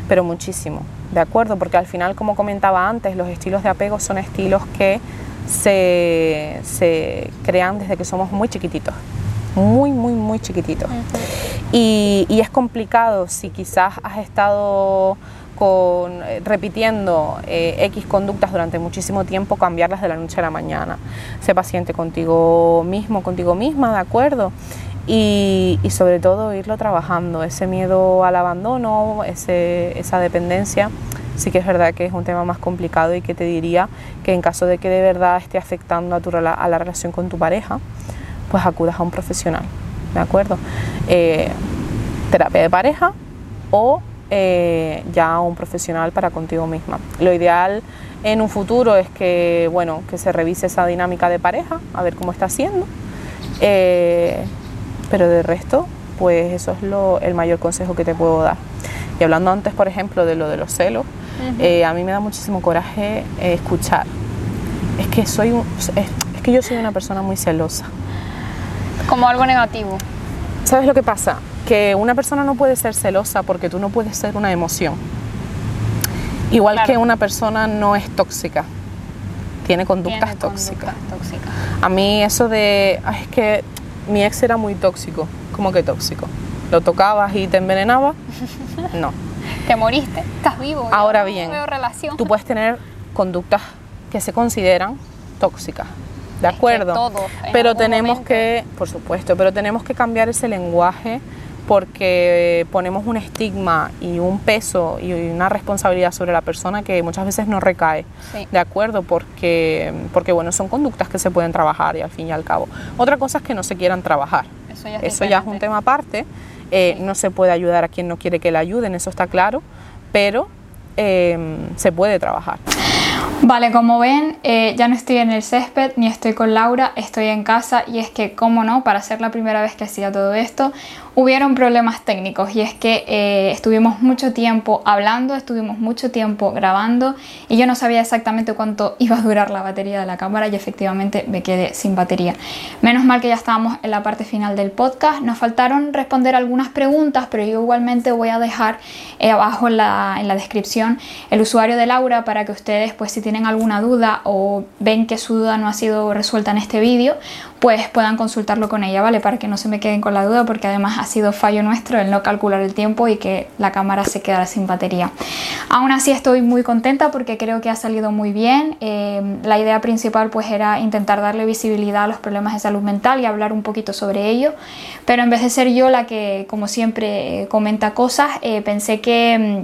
pero muchísimo, ¿de acuerdo? Porque al final, como comentaba antes, los estilos de apego son estilos que se, se crean desde que somos muy chiquititos, muy, muy, muy chiquititos. Y, y es complicado si quizás has estado con, eh, repitiendo eh, X conductas durante muchísimo tiempo, cambiarlas de la noche a la mañana. Sé paciente contigo mismo, contigo misma, ¿de acuerdo? Y, y sobre todo irlo trabajando, ese miedo al abandono, ese, esa dependencia, sí que es verdad que es un tema más complicado y que te diría que en caso de que de verdad esté afectando a, tu, a la relación con tu pareja, pues acudas a un profesional, ¿de acuerdo? Eh, terapia de pareja o eh, ya un profesional para contigo misma. Lo ideal en un futuro es que, bueno, que se revise esa dinámica de pareja, a ver cómo está haciendo. Eh, pero de resto, pues eso es lo, el mayor consejo que te puedo dar. Y hablando antes, por ejemplo, de lo de los celos, eh, a mí me da muchísimo coraje eh, escuchar. Es que soy un- es, es que yo soy una persona muy celosa. Como algo negativo. ¿Sabes lo que pasa? Que una persona no puede ser celosa porque tú no puedes ser una emoción. Igual Claro. que una persona no es tóxica, tiene conductas Tiene tóxicas. conductas tóxicas. A mí eso de, "Ay, es que mi ex era muy tóxico, ¿cómo que tóxico? ¿Lo tocabas y te envenenaba? No. Te moriste, estás vivo. yo Ahora no bien, veo relación. Tú puedes tener conductas que se consideran tóxicas, ¿de acuerdo? todos, pero tenemos momento. que, por supuesto, pero tenemos que cambiar ese lenguaje porque ponemos un estigma y un peso y una responsabilidad sobre la persona que muchas veces no recae, Sí. ¿de acuerdo? Porque, porque, bueno, son conductas que se pueden trabajar y al fin y al cabo. Otra cosa es que no se quieran trabajar. Eso ya es, Eso ya es un tema aparte. Eh, No se puede ayudar a quien no quiere que le ayuden, eso está claro, pero eh, se puede trabajar. Vale, como ven, eh, ya no estoy en el césped ni estoy con Laura, estoy en casa y es que, como no, para ser la primera vez que hacía todo esto, hubieron problemas técnicos y es que eh, estuvimos mucho tiempo hablando, estuvimos mucho tiempo grabando y yo no sabía exactamente cuánto iba a durar la batería de la cámara y efectivamente me quedé sin batería. Menos mal que ya estábamos en la parte final del podcast, nos faltaron responder algunas preguntas, pero yo igualmente voy a dejar eh, abajo en la, descripción el usuario de Laura para que ustedes, pues si tienen alguna duda o ven que su duda no ha sido resuelta en este vídeo, pues puedan consultarlo con ella, ¿vale? Para que no se me queden con la duda, porque además ha sido fallo nuestro el no calcular el tiempo y que la cámara se quedara sin batería. Aún así estoy muy contenta porque creo que ha salido muy bien. Eh, la idea principal pues era intentar darle visibilidad a los problemas de salud mental y hablar un poquito sobre ello, pero en vez de ser yo la que, como siempre, comenta cosas, eh, pensé que...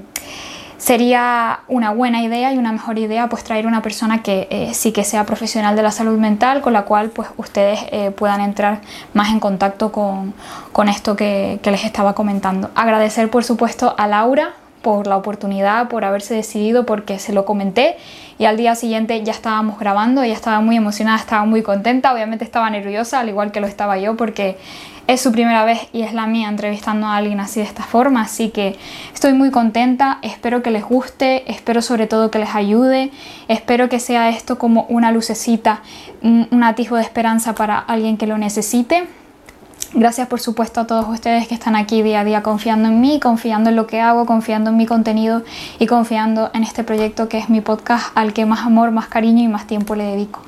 sería una buena idea y una mejor idea pues traer una persona que eh, sí que sea profesional de la salud mental con la cual pues ustedes eh, puedan entrar más en contacto con, con esto que, que les estaba comentando. Agradecer por supuesto a Laura por la oportunidad, por haberse decidido, porque se lo comenté y al día siguiente ya estábamos grabando, ella estaba muy emocionada, estaba muy contenta, obviamente estaba nerviosa, al igual que lo estaba yo, porque es su primera vez y es la mía entrevistando a alguien así de esta forma, así que estoy muy contenta, espero que les guste, espero sobre todo que les ayude, espero que sea esto como una lucecita, un, un atisbo de esperanza para alguien que lo necesite. Gracias por supuesto a todos ustedes que están aquí día a día confiando en mí, confiando en lo que hago, confiando en mi contenido y confiando en este proyecto que es mi podcast al que más amor, más cariño y más tiempo le dedico.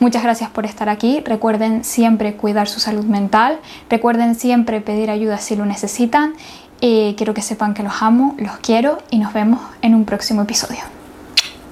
Muchas gracias por estar aquí. Recuerden siempre cuidar su salud mental, recuerden siempre pedir ayuda si lo necesitan y quiero que sepan que los amo, los quiero y nos vemos en un próximo episodio.